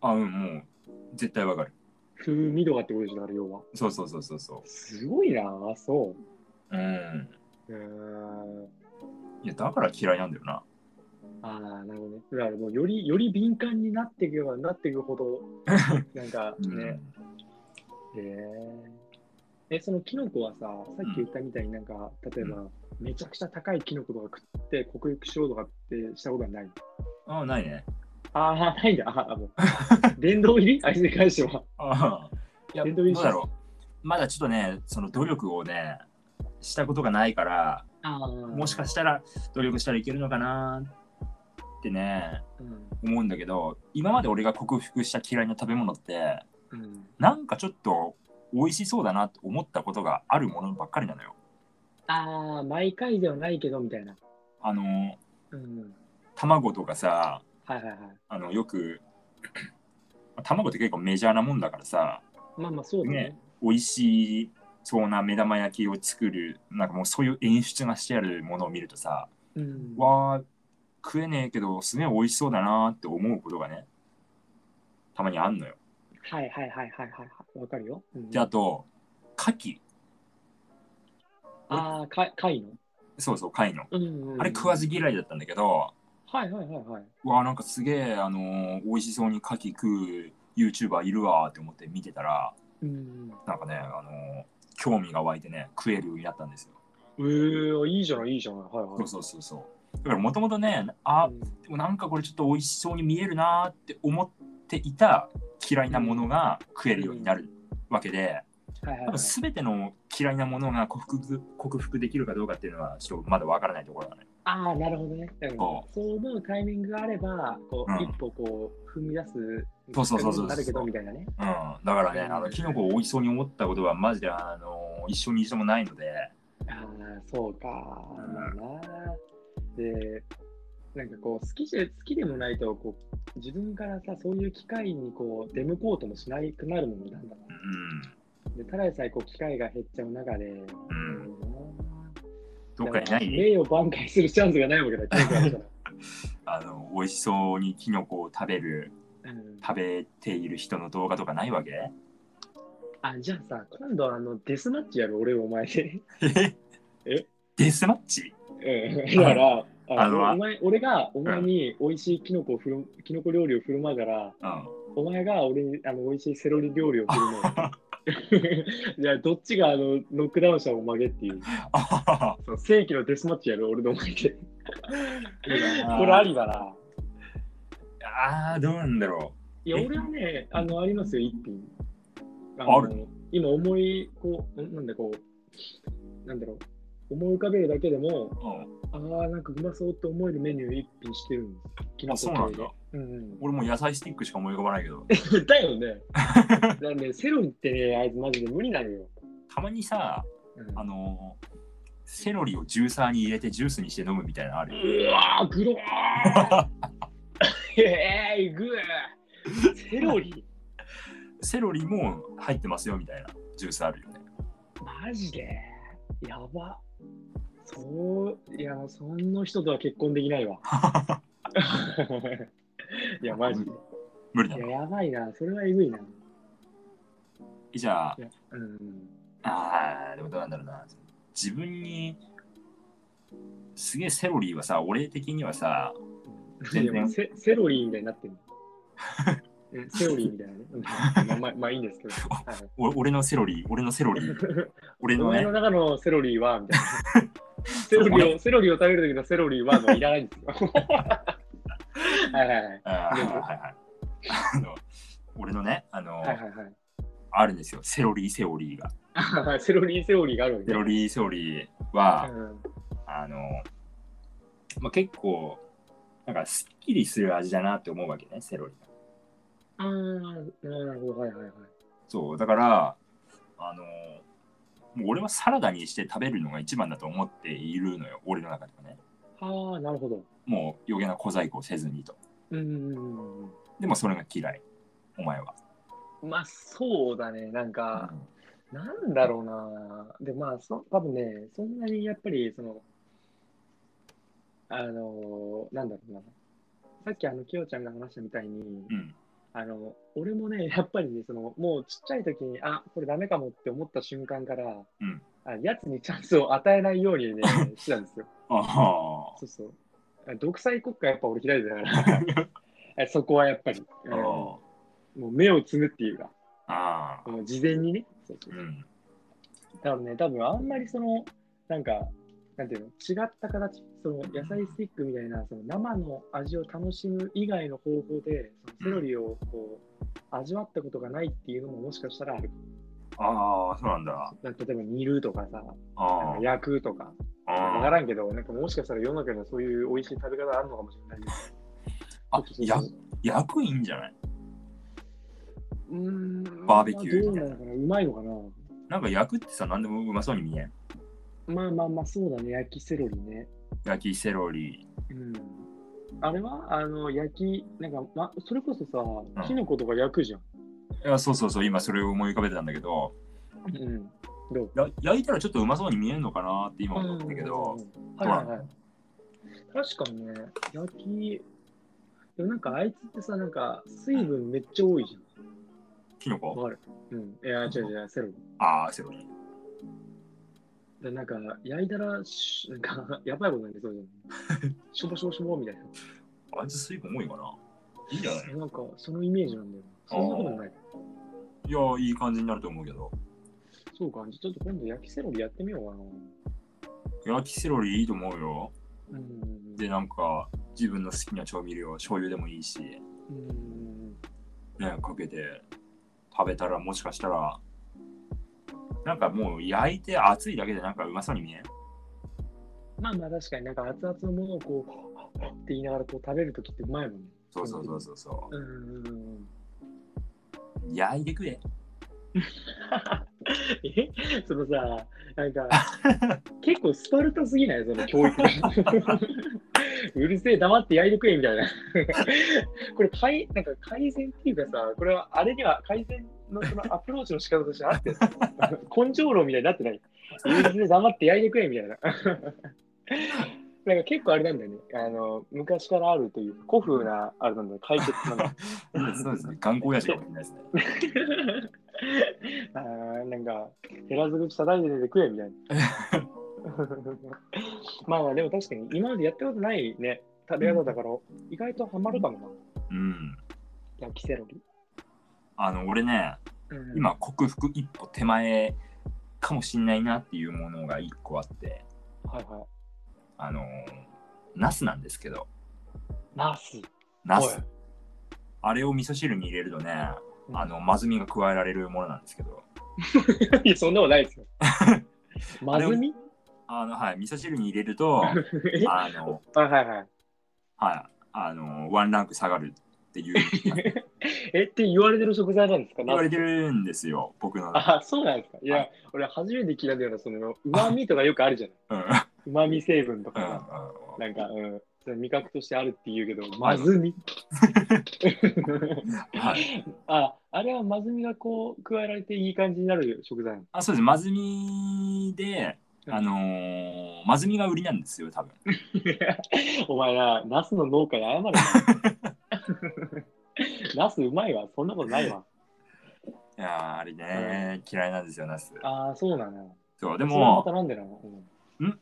あ、うん、もう、絶対わかる。風味度がってことでしょだから要は。そうそうそうそうそ。すごいなあそう。うん。うんいや、だから嫌いなんだよな。ああなるほどねだからもうよりより敏感になっていけばなっていくほど [LAUGHS] なんかうんね、へえ。え、そのキノコはさ、さっき言ったみたいになんか、例えば、めちゃくちゃ高いキノコとか食って克服しようとかってしたことはない？ああ、ないね。ああ、ないんだ。ああ、もう。[LAUGHS] 殿堂入り？あいつに関しては。ああ。いや、どエンドインシスうだろう。まだちょっとね、その努力をね、したことがないから、もしかしたら努力したらいけるのかなってね、うん。思うんだけど、今まで俺が克服した嫌いな食べ物って、うん。なんかちょっと美味しそうだなと思ったことがあるものばっかりなのよ。ああ、毎回ではないけど、みたいな。あの、うん。卵とかさ、はいはいはい。あのよく、卵って結構メジャーなもんだからさ、まあまあ、そうだね。ね美味しそうな目玉焼きを作る、なんかもうそういう演出がしてあるものを見るとさ、うん。わあ、食えねえけど、すげえ美味しそうだなって思うことがね、たまにあんのよ。はいはいはいはいはい。わかるよ。うんで、あと、牡蠣。ああ、か貝の？そうそう、貝の。うん、うん。あれ食わず嫌いだったんだけど、はいはいはいはい。わあ、なんかすげえ、あのー美味しそうに牡蠣食う YouTuber いるわって思って見てたら、うん。なんかね、あのー興味が湧いてね、食えるようになったんですよ。ええー、いいじゃないいいじゃない。はいはい。そうそうそうそう。だからもともとね、あ、うんでもなんかこれちょっと美味しそうに見えるなーって思っていた嫌いなものが食えるようになるわけで、はいはいはい多分。全ての嫌いなものが克服克服できるかどうかっていうのはちょっとまだわからないところだね。ああ、なるほどね。そう思うタイミングがあれば、こう、うん一歩こう、踏み出す、そうそうそうそうなるけどみたいなね。うん、だからね、あのキノコを美味しそうに思ったことはマジであの一生に一度もないので、ああ、そうか。まあな。で、なんかこう、好きで好きでもないとこう、自分からさ、そういう機会にこう出向こうともしなくなるもんなんだな。うん、で、ただでさえこう機会が減っちゃう中で、うん、どっかにない？名誉挽回するチャンスがないわけだ。[LAUGHS] あの美味しそうにキノコを食べるうん食べている人の動画とかないわけ？あ、じゃあさ、今度あのデスマッチやる俺お前で。え？え？デスマッチ？うんだから、ああののお前俺がお前に美味しいキノコを振る、キノコ料理を振る舞うから、うん。お前が俺にあの美味しいセロリ料理を振る舞う。[LAUGHS] じゃあどっちがあのノックダウンしたおまげっていう、あははその正規のデスマッチやる俺のお前で。ここれありだな。あーどうなんだろいや、え？俺はね、あの、ありますよ、一品。ああの今思い、こう、んなんだ、こう、なんだろう、思い浮かべるだけでも、う。うん、ああ、なんかうまそうって思えるメニュー一品してるんです。キノコ系そうなんだ。うん俺もう野菜スティックしか思い浮かばないけど、うん。だよね。だからね、セロリってね、あいつマジで無理なのよ。たまにさ、うんあのーセロリをジューサーに入れてジュースにして飲むみたいなのあるよ。うわー、グローへ [LAUGHS] えー、グーセロリセロリも入ってますよみたいなジュースあるよね。マジで？やば。そう、いや、その人とは結婚できないわ。[LAUGHS] いや、マジで。無理だいや、やばいな。それはえぐいな。じゃあうん。あーでもどうなんだろうな。自分に、すげえセロリはさ、俺的にはさ、セセロリみたいになってる。[LAUGHS] うんセロリみたいなね。うんまあ、まあ、まあいいんですけど。はいお俺のセロリ、俺のセロリ、[LAUGHS] 俺のねの、中のセロリはみたいな。[LAUGHS] セロリをセロリを食べる時のセロリはのいらないんですよ。はいはいはい。あーはいはいはい。あの俺のね、あの、はいはいはいあるんですよ、セロリセオリーが。セロリセオリがあるわけセロリセオリーは、うんあの、まあ、結構、なんかすっきりする味だなって思うわけね、セロリが。ああ、なるほど。はいはいはい。そう、だから、あの、もう俺はサラダにして食べるのが一番だと思っているのよ、俺の中ではね。ああ、なるほど。もう余計な小細工せずにと。うんうんうんでもそれが嫌い、お前は。うん。まあそうだね。なんか、なんだろうな。で、まあ、そ多分ね、そんなにやっぱり、その、あのなんだろうな。さっきあの、きよちゃんが話したみたいに、うん。あの、俺もね、やっぱりね、その、もうちっちゃい時に、あ、これダメかもって思った瞬間から、うんあやつにチャンスを与えないようにね、[LAUGHS] してたんですよ。ああそうそう。あ独裁国家やっぱ俺嫌いだから、[LAUGHS] あそこはやっぱり、うんあもう目をつむっていうか、ああもう事前にね、そうそううん。多分ね、多分あんまりその、なんか、なんていうの、違った形、その野菜スティックみたいな、その生の味を楽しむ以外の方法で、そのセロリをこう、味わったことがないっていうのももしかしたらある。ああ、そうなんだ。例えば煮るとかさ、あか焼くとか、あ。わ。からんけど、なんかもしかしたら世の中にはそういう美味しい食べ方あるのかもしれない。あ、や焼くいいんじゃない？うーんバーベキューまあどうなのかな？うまいのかな？なんか焼くってさ、何でもうまそうに見えん？まあまあまあ、そうだね、焼きセロリね。焼きセロリ。うん。あれは？あの、焼き、なんか、ま、それこそさん、キノコとか焼くじゃん。いや、そうそうそう、今それを思い浮かべてたんだけど、うん。どう？や焼いたらちょっとうまそうに見えるのかなって今思ったけど、はいはいはい。確かにね、焼き、でもなんかあいつってさ、なんか水分めっちゃ多いじゃん。キノコ？うん。いや、違う違う、セロリ。ああ、セロリ。でなんか、焼いたらし、なんか、[LAUGHS] やばいことになりそうじゃん。しょぼしょぼしょぼみたいな。あいつ水分多いかないいんじゃない？なんか、そのイメージなんだよ。そんなこともない。いや、いい感じになると思うけど。そうか、ちょっと今度焼きセロリやってみようかな。焼きセロリいいと思うよ。うん。で、なんか、自分の好きな調味料、醤油でもいいし、うん。ね、かけて食べたらもしかしたら、なんかもう焼いて熱いだけでなんかうまそうに見えん？まあまあ確かになんか熱々のものをこう、って言いながらこう食べるときってうまいもんね。そうそうそうそうそうん。焼いてくれ。[LAUGHS] え？そのさ、なんか、結構スパルタすぎない？その教育。[LAUGHS] うるせえ、黙って焼いてくれみたいな。これ改、なんか改善っていうかさ、これはあれには改善のそのアプローチの仕方としてあって、[LAUGHS] 根性論みたいになってない。うるせえ、黙って焼いてくれみたいな。[LAUGHS] なんか結構あれなんだよね。あの、昔からあるという、古風な、あれなんだよ、解決なんだ。[LAUGHS] そうですね。頑固親父かもしれないですね。あーなんか、減らず口叩いて出てくれみたいな。まあまあ、でも確かに今までやったことないね、食べ方だから、意外とハマるかもな。うん。焼きセロリ。あの、俺ね、うん、今、克服一歩手前かもしんないなっていうものが一個あって、はいはい。あのー、ナスなんですけど、ナス？ナス。あれを味噌汁に入れるとね、うんあの、まずみが加えられるものなんですけど、[LAUGHS] いや、そんなことないですよ。[LAUGHS] まずみあの、はい、味噌汁に入れると、[LAUGHS] え？あの、あはいはい。はい、あの、ワンランク下がるっていう、[LAUGHS] えって言われてる食材なんですか？言われてナるんですよ、僕のあ、そうなんですか？いや、はい俺初めて聞いたような、その、うまみとかよくあるじゃない。で。うまみ成分とうん。うん。なんか、うん。味覚としてあるって言うけど、まずみ？[LAUGHS] はい、[LAUGHS] あ、あれはまずみがこう、加えられていい感じになる食材。あそうです、まずみで、あのー、まずみが売りなんですよ、多分。お前な、ナスの農家に謝れな。[LAUGHS] ナスうまいわ、そんなことないわ。いやーあれね、嫌いなんですよ、ナス。ああ、そうなの。そう、でもた、なんでなの、うん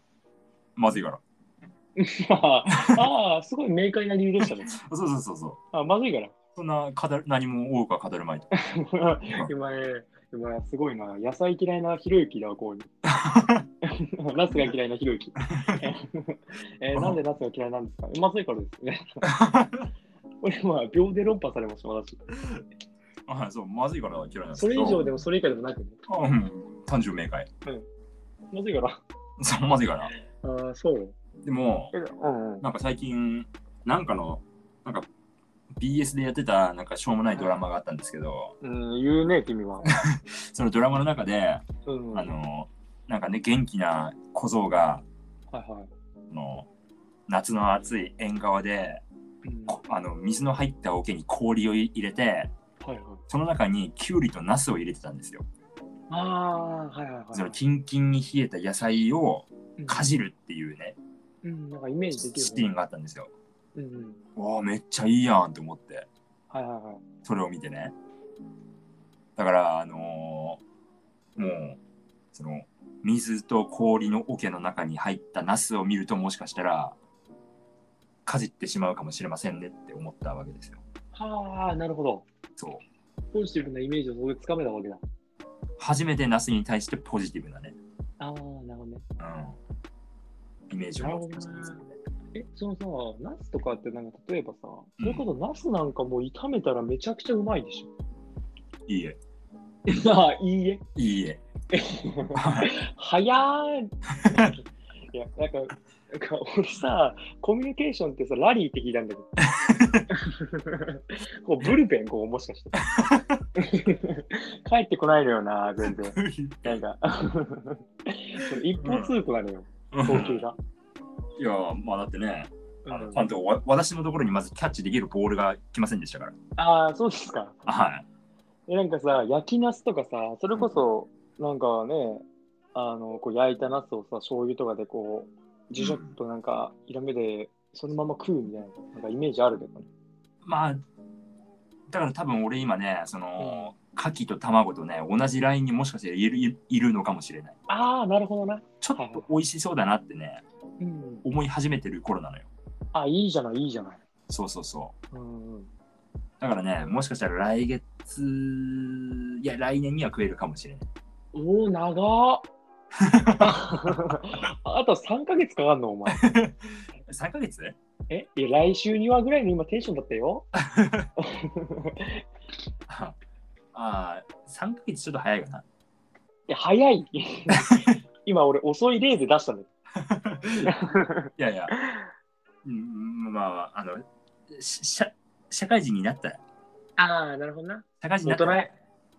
まずいから。[LAUGHS] ああ、すごい明快な理由でしたね。[LAUGHS] そうそうそうそう。あまずいから。そんな語る何も多くは語るまいと。今ね、今すごいな、野菜嫌いなひろゆきだわ、こう。ナスが嫌いなひろゆき。えーなんでナスが嫌いなんですか？まずいからですね。俺は秒で論破されました、私。あそう、まずいから嫌いなんですそけど。れ以上でもそれ以下でもなくね。あうん、単純明快。まずいから。そう、まずいから。ああ、そう。でも、えうんうん。なんか最近、なんかの、なんか BS でやってたなんかしょうもないドラマがあったんですけど、うん、言うね、君は。[LAUGHS] そのドラマの中で、うん、あの、なんかね、元気な小僧が、はいはい。あの夏の暑い縁側で、あの水の入った桶に氷を入れて、はいはい。その中にキュウリとナスを入れてたんですよ。ああ、はいはいはい。そのキンキンに冷えた野菜をかじるっていうね、うん、なんかイメージできる、シーンがあったんですよ。うんうん。わあ、めっちゃいいやんと思って、はいはいはい。それを見てね。だから、あのーもう、その、水と氷の桶の中に入ったナスを見ると、もしかしたら、かじってしまうかもしれませんねって思ったわけですよ。はあ、なるほど。そう。ポジティブなイメージをそこでつかめたわけだ。初めてナスに対してポジティブなね、ああ、なるほどね。うん、イメージを持ってましたえ、そのさ、ナスとかってなんか例えばさ、それこそナスなんかもう炒めたらめちゃくちゃうまいでしょ。いいえ、あ [LAUGHS] あ、いいえ。いいえ。[LAUGHS] 早ーい。[LAUGHS] いや、なんか、なんか俺さ、コミュニケーションってさ、ラリーって聞いたんだけど。[LAUGHS] こうブルペン、こう、もしかして。[LAUGHS] 帰ってこないのよな、全然。[LAUGHS] なんか、一方通行なのよ、投球が。いや、まあだってね、あのうん私のところにまずキャッチできるボールが来ませんでしたから。ああ、そうですか。はい。えなんかさ、焼きナスとかさ、それこそ、なんかね、あの、こう焼いたナスをさ、醤油とかでこう、ジュジュッとなんか、色目でそのまま食うみたいな、なんかイメージあるけどね。まあ、だから多分俺今ね、その、牡蠣と卵とね、同じラインにもしかしているいいるのかもしれない。ああ、なるほどな。ちょっと美味しそうだなってね、うん。思い始めてる頃なのよ。あ、いいじゃない、いいじゃない。そうそうそう。うんうん。だからね、もしかしたら来月、いや、来年には食えるかもしれない。おお、長っ [LAUGHS] あと3ヶ月かかんの、お前。[LAUGHS] 3ヶ月？え？いや、来週にはぐらいの今テンションだったよ。あ [LAUGHS] あ、3ヶ月ちょっと早いかな。いや、早い。今俺遅い例で出したの。いやいや、うん、まあ、あの、し社社会人になったら、ああ、なるほどな。社会人になったら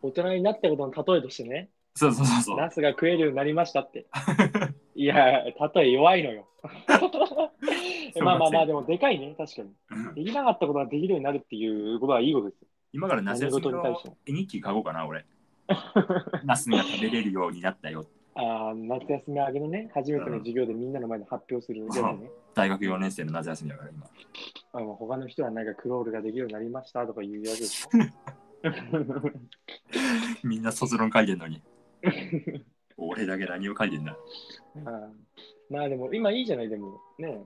大人になったことの例えとしてね、そうそうそうそう。ナスが食えるようになりましたって。[LAUGHS] いや、例え弱いのよ。[LAUGHS] まあまあまあ、でもでかいね、確かに。うんできなかったことができるようになるっていうことはいいことですよ。今から夏休みの絵日記書こうかな、俺。ナスが食べれるようになったよ。ああ、夏休み明けのね、初めての授業でみんなの前で発表するね。大学4年生の夏休みだから今。あの他の人はなんかクロールができるようになりましたとかいうやつでしょ。[LAUGHS] みんな卒論書いてんのに。[LAUGHS] 俺だけ何を書いてんだ。あーまあでも今いいじゃない、でもね。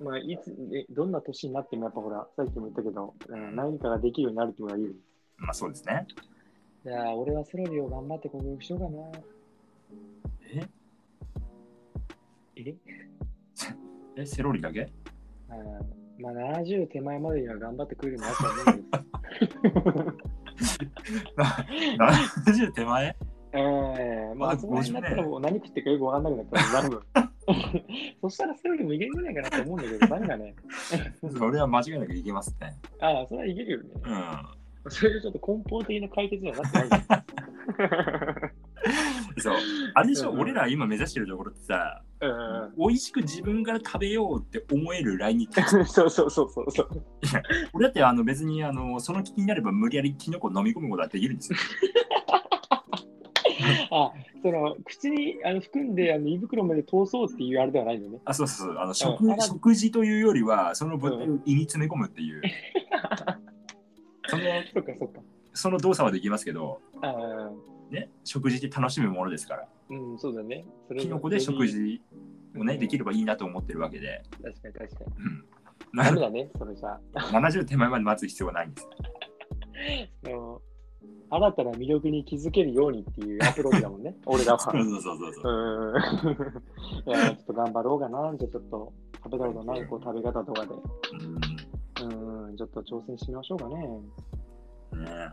まあいつ、えどんな年になってもやっぱほら、さっきも言ったけど、うん何かができるようになるってことはいいよ。まあそうですね。じゃあ俺はセロリを頑張って克服しようかな。え？え？え、セロリだけ？あーまあ70手前までには頑張ってくるようになったと思うんです。[LAUGHS] ?70 手前？ええまあ、まだその辺になったら50もう何食ってるかよくわかんなくなったらなる分。そしたらセロリもいけるんじゃないかなと思うんだけど、[LAUGHS] 何がね。それは間違いなくいけますね。ああ、それはいけるよね。うん。それがちょっと根本的な解決にはなってない？け [LAUGHS] そう。あれでしょ、うん俺ら今目指してるところってさ、ど。うん美味しく自分から食べようって思えるラインに。[LAUGHS] そうそうそうそうそう。俺だってあの別にあのその気になれば無理やりキノコ飲み込むことはできるんですよ。[LAUGHS] あ、その口にあの含んであの胃袋まで通そうっていうあれではないんだよね。あ、そうそうそう。あの食,、うん食事というよりは、その物体を胃に詰め込むっていう。[LAUGHS] そのそっかそっか。その動作はできますけど、ね、食事って楽しむものですから、うん、そうだね。キノコで食事をね、できればいいなと思ってるわけで、確かに確かに。うん、ダメだね、それじゃあ。[LAUGHS] 70手前まで待つ必要はないんです。新たな魅力に気づけるようにっていうアプローチだもんね、[LAUGHS] 俺らは。そうそうそうそうそう。ん。[LAUGHS] いや、ちょっと頑張ろうかな。じゃあちょっと食べたことないこう食べ方とかで。うんうーん、ちょっと挑戦してみましょうかね。ね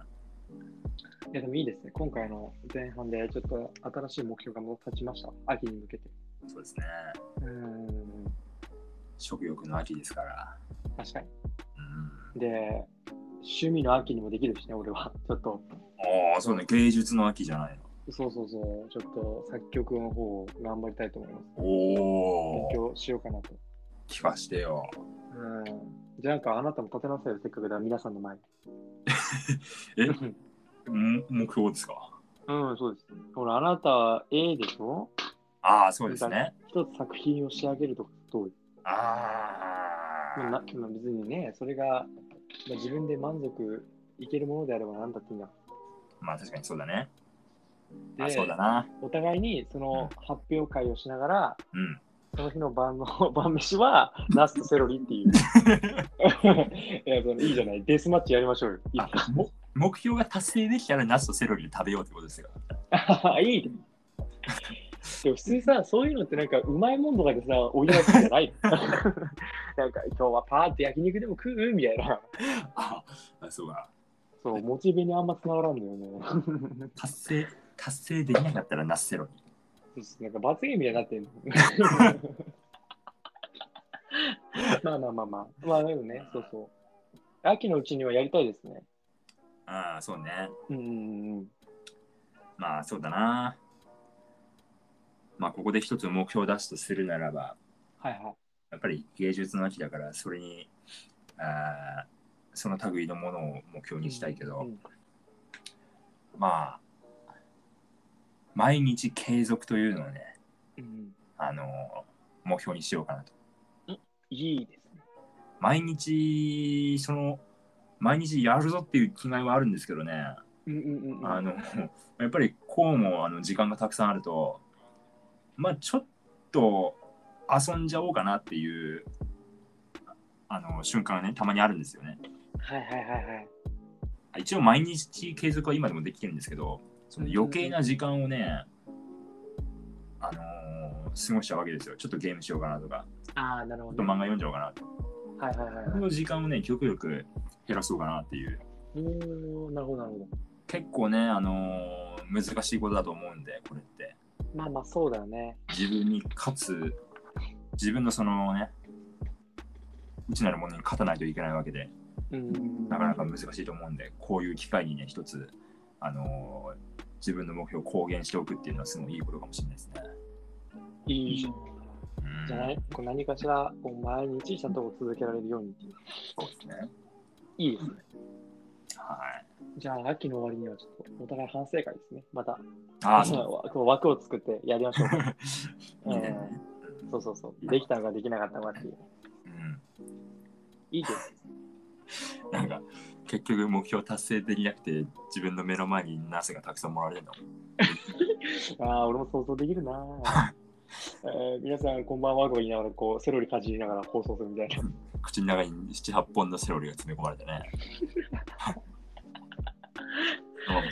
いや、でもいいですね。今回の前半でちょっと新しい目標がもう立ちました。秋に向けて。そうですね。うーん、食欲の秋ですから。確かに。うん、で、趣味の秋にもできるしね、俺は。[LAUGHS] ちょっと、ああ、そうね、芸術の秋じゃないの。そうそうそう、ちょっと作曲の方を頑張りたいと思います。お勉お、強しようかなと。聞かしてよ。うん。じゃあなんかあなたも立てなさいよ、せっかくだ、皆さんの前に。[LAUGHS] え？[LAUGHS] ん？目標ですか？うん、そうです。ほら、あなたは A でしょ？ああ、そうですね。一つ作品を仕上げるとかどう？ああ。あ別にね、それが、まあ、自分で満足いけるものであれば何だっていいんだ。まあ確かにそうだね。であ、そうだな。お互いにその発表会をしながら、うん。その日の晩の [LAUGHS] 晩飯はナスとセロリっていう。[LAUGHS] いやそのいいじゃない、デスマッチやりましょうよ。目標が達成できたらナスとセロリで食べようってことですよ。あ [LAUGHS] いいね。でも普通さ、そういうのってなんかうまいもんとかでさ、おいやつじゃない？の [LAUGHS] なんか今日はパーって焼肉でも食う？みたいな。あ [LAUGHS] あ、そうか。そう、モチベにあんまつながらんだよね。[LAUGHS] 達成、達成できなかったらナスセロリ。そうそうなんか罰ゲームみたいになってんの。まあまあまあまあ。まあでもね、そうそう。秋のうちにはやりたいですね。ああ、そうね。うんうんうん。まあそうだな。まあここで一つ目標を出すとするならば、はいはい。やっぱり芸術の秋だから、それに、あーその類のものを目標にしたいけど、うんまあ、毎日継続というのをね、うん、あの目標にしようかなと。いいですね。毎日、その、毎日やるぞっていう気概はあるんですけどね、うんうんうんうん。あの、やっぱりこうもあの時間がたくさんあると、まあちょっと遊んじゃおうかなっていう、あの瞬間がね、たまにあるんですよね。はいはいはいはい。一応毎日継続は今でもできてるんですけど、その余計な時間をね、あのー過ごしちゃうわけですよ。ちょっとゲームしようかなとか、ああ、なるほど、ちょっと漫画読んじゃおうかなと。はいはいはいはい。この時間をね、極力減らそうかなっていう。おーなるほどなるほど。結構ね、あのー難しいことだと思うんで、これって。まあまあそうだよね。自分に勝つ、自分のそのね、内なるものに勝たないといけないわけで、うんうんなかなか難しいと思うんで、こういう機会にね、一つ、あのー自分の目標を公言しておくっていうのはすごいいいことかもしれないですね。いいじゃん。うんじゃない？こう何かしらこう毎日ちゃんと続けられるように。そうですね。いいですね。はい。じゃあ、秋の終わりにはちょっとお互い反省会ですね。また、ああ、[LAUGHS] そう枠を作ってやりましょう。[LAUGHS] いいね。そうそうそう。できたのかできなかったのかっていう。うん。いいです。[LAUGHS] なんか、結局目標達成できなくて、自分の目の前にナスがたくさんもらわれるの。ああ、俺も想像できるな、えー皆さん、こんばんはと言いながら、こう、セロリかじりながら放送するみたいな。口の中に7、8本のセロリが詰め込まれてね。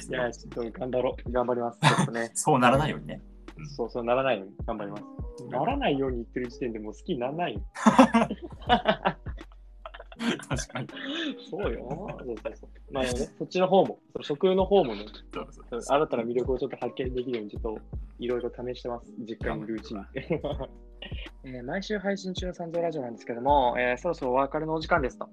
いや、ちょっと頑張ろう。頑張ります。ね。[LAUGHS] そうならないようにね。うんそうそうならないように頑張ります。ならないように言ってる時点でもう好きにならないよ。確かに。そうよ。そうそうそう。まあね、そっちの方も、その食の方もね、新たな魅力をちょっと発見できるように、ちょっといろいろ試してます。実家にいるうちに。[LAUGHS] えー毎週配信中の三蔵ラジオなんですけども、えーそろそろお別れのお時間ですと。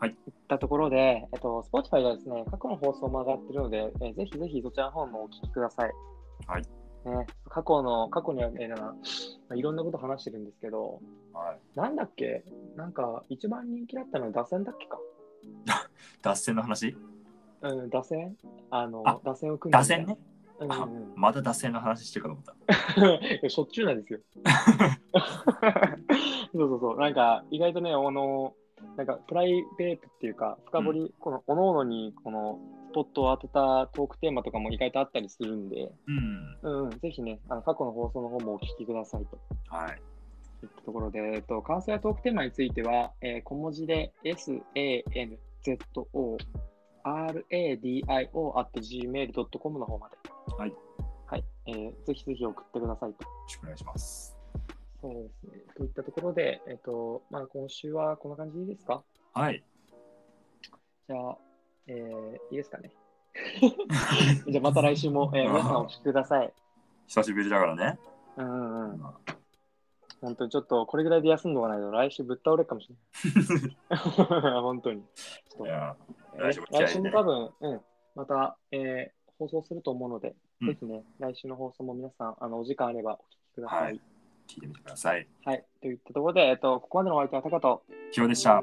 はい。いったところで、えっと、Spotify ではですね、過去の放送も上がってるので、えーぜひぜひそちらの方もお聞きください。はい。ね、過去の、過去にはね、なんかまあいろんなこと話してるんですけど、はい。なんだっけ？なんか、一番人気だったのは打線だっけか？[LAUGHS] 脱線の話？うん、打線？あの、あ打線を組んで脱線ね？うんあうんまた脱線の話してるかと思った。[LAUGHS] しょっちゅうなんですよ。[LAUGHS] そうそうそう。なんか、意外とね、あの、なんか、プライベートっていうか、深掘り、この、おのおのに、この、スポットを当てたトークテーマとかも意外とあったりするんで、うん。うん、うん、ぜひね、あの過去の放送の方もお聞きくださいとはい。いったところで、えっと、感想やトークテーマについては、えー小文字で sanzo radio.gmail.com の方まで。はい。はい。えーぜひぜひ送ってくださいと。よろしくお願いします。そうですね。といったところで、えっと、まあ、今週はこんな感じでいいですか？はい。じゃあ、えーいいですかね？[LAUGHS] じゃあ、また来週も、えー皆さんお聞きください。久しぶりだからね。うんうんうん。本当にちょっとこれぐらいで休んどかないと来週ぶっ倒れるかもしれない。[LAUGHS] 本当に。ちょっと来週も多分、うん、また、えー放送すると思うので、うんぜひね、来週の放送も皆さん、あのお時間あればお聞きください。はい聞いてみてください。はい。といったところで、えっと、ここまでのお相手はタカと、ヒロでした。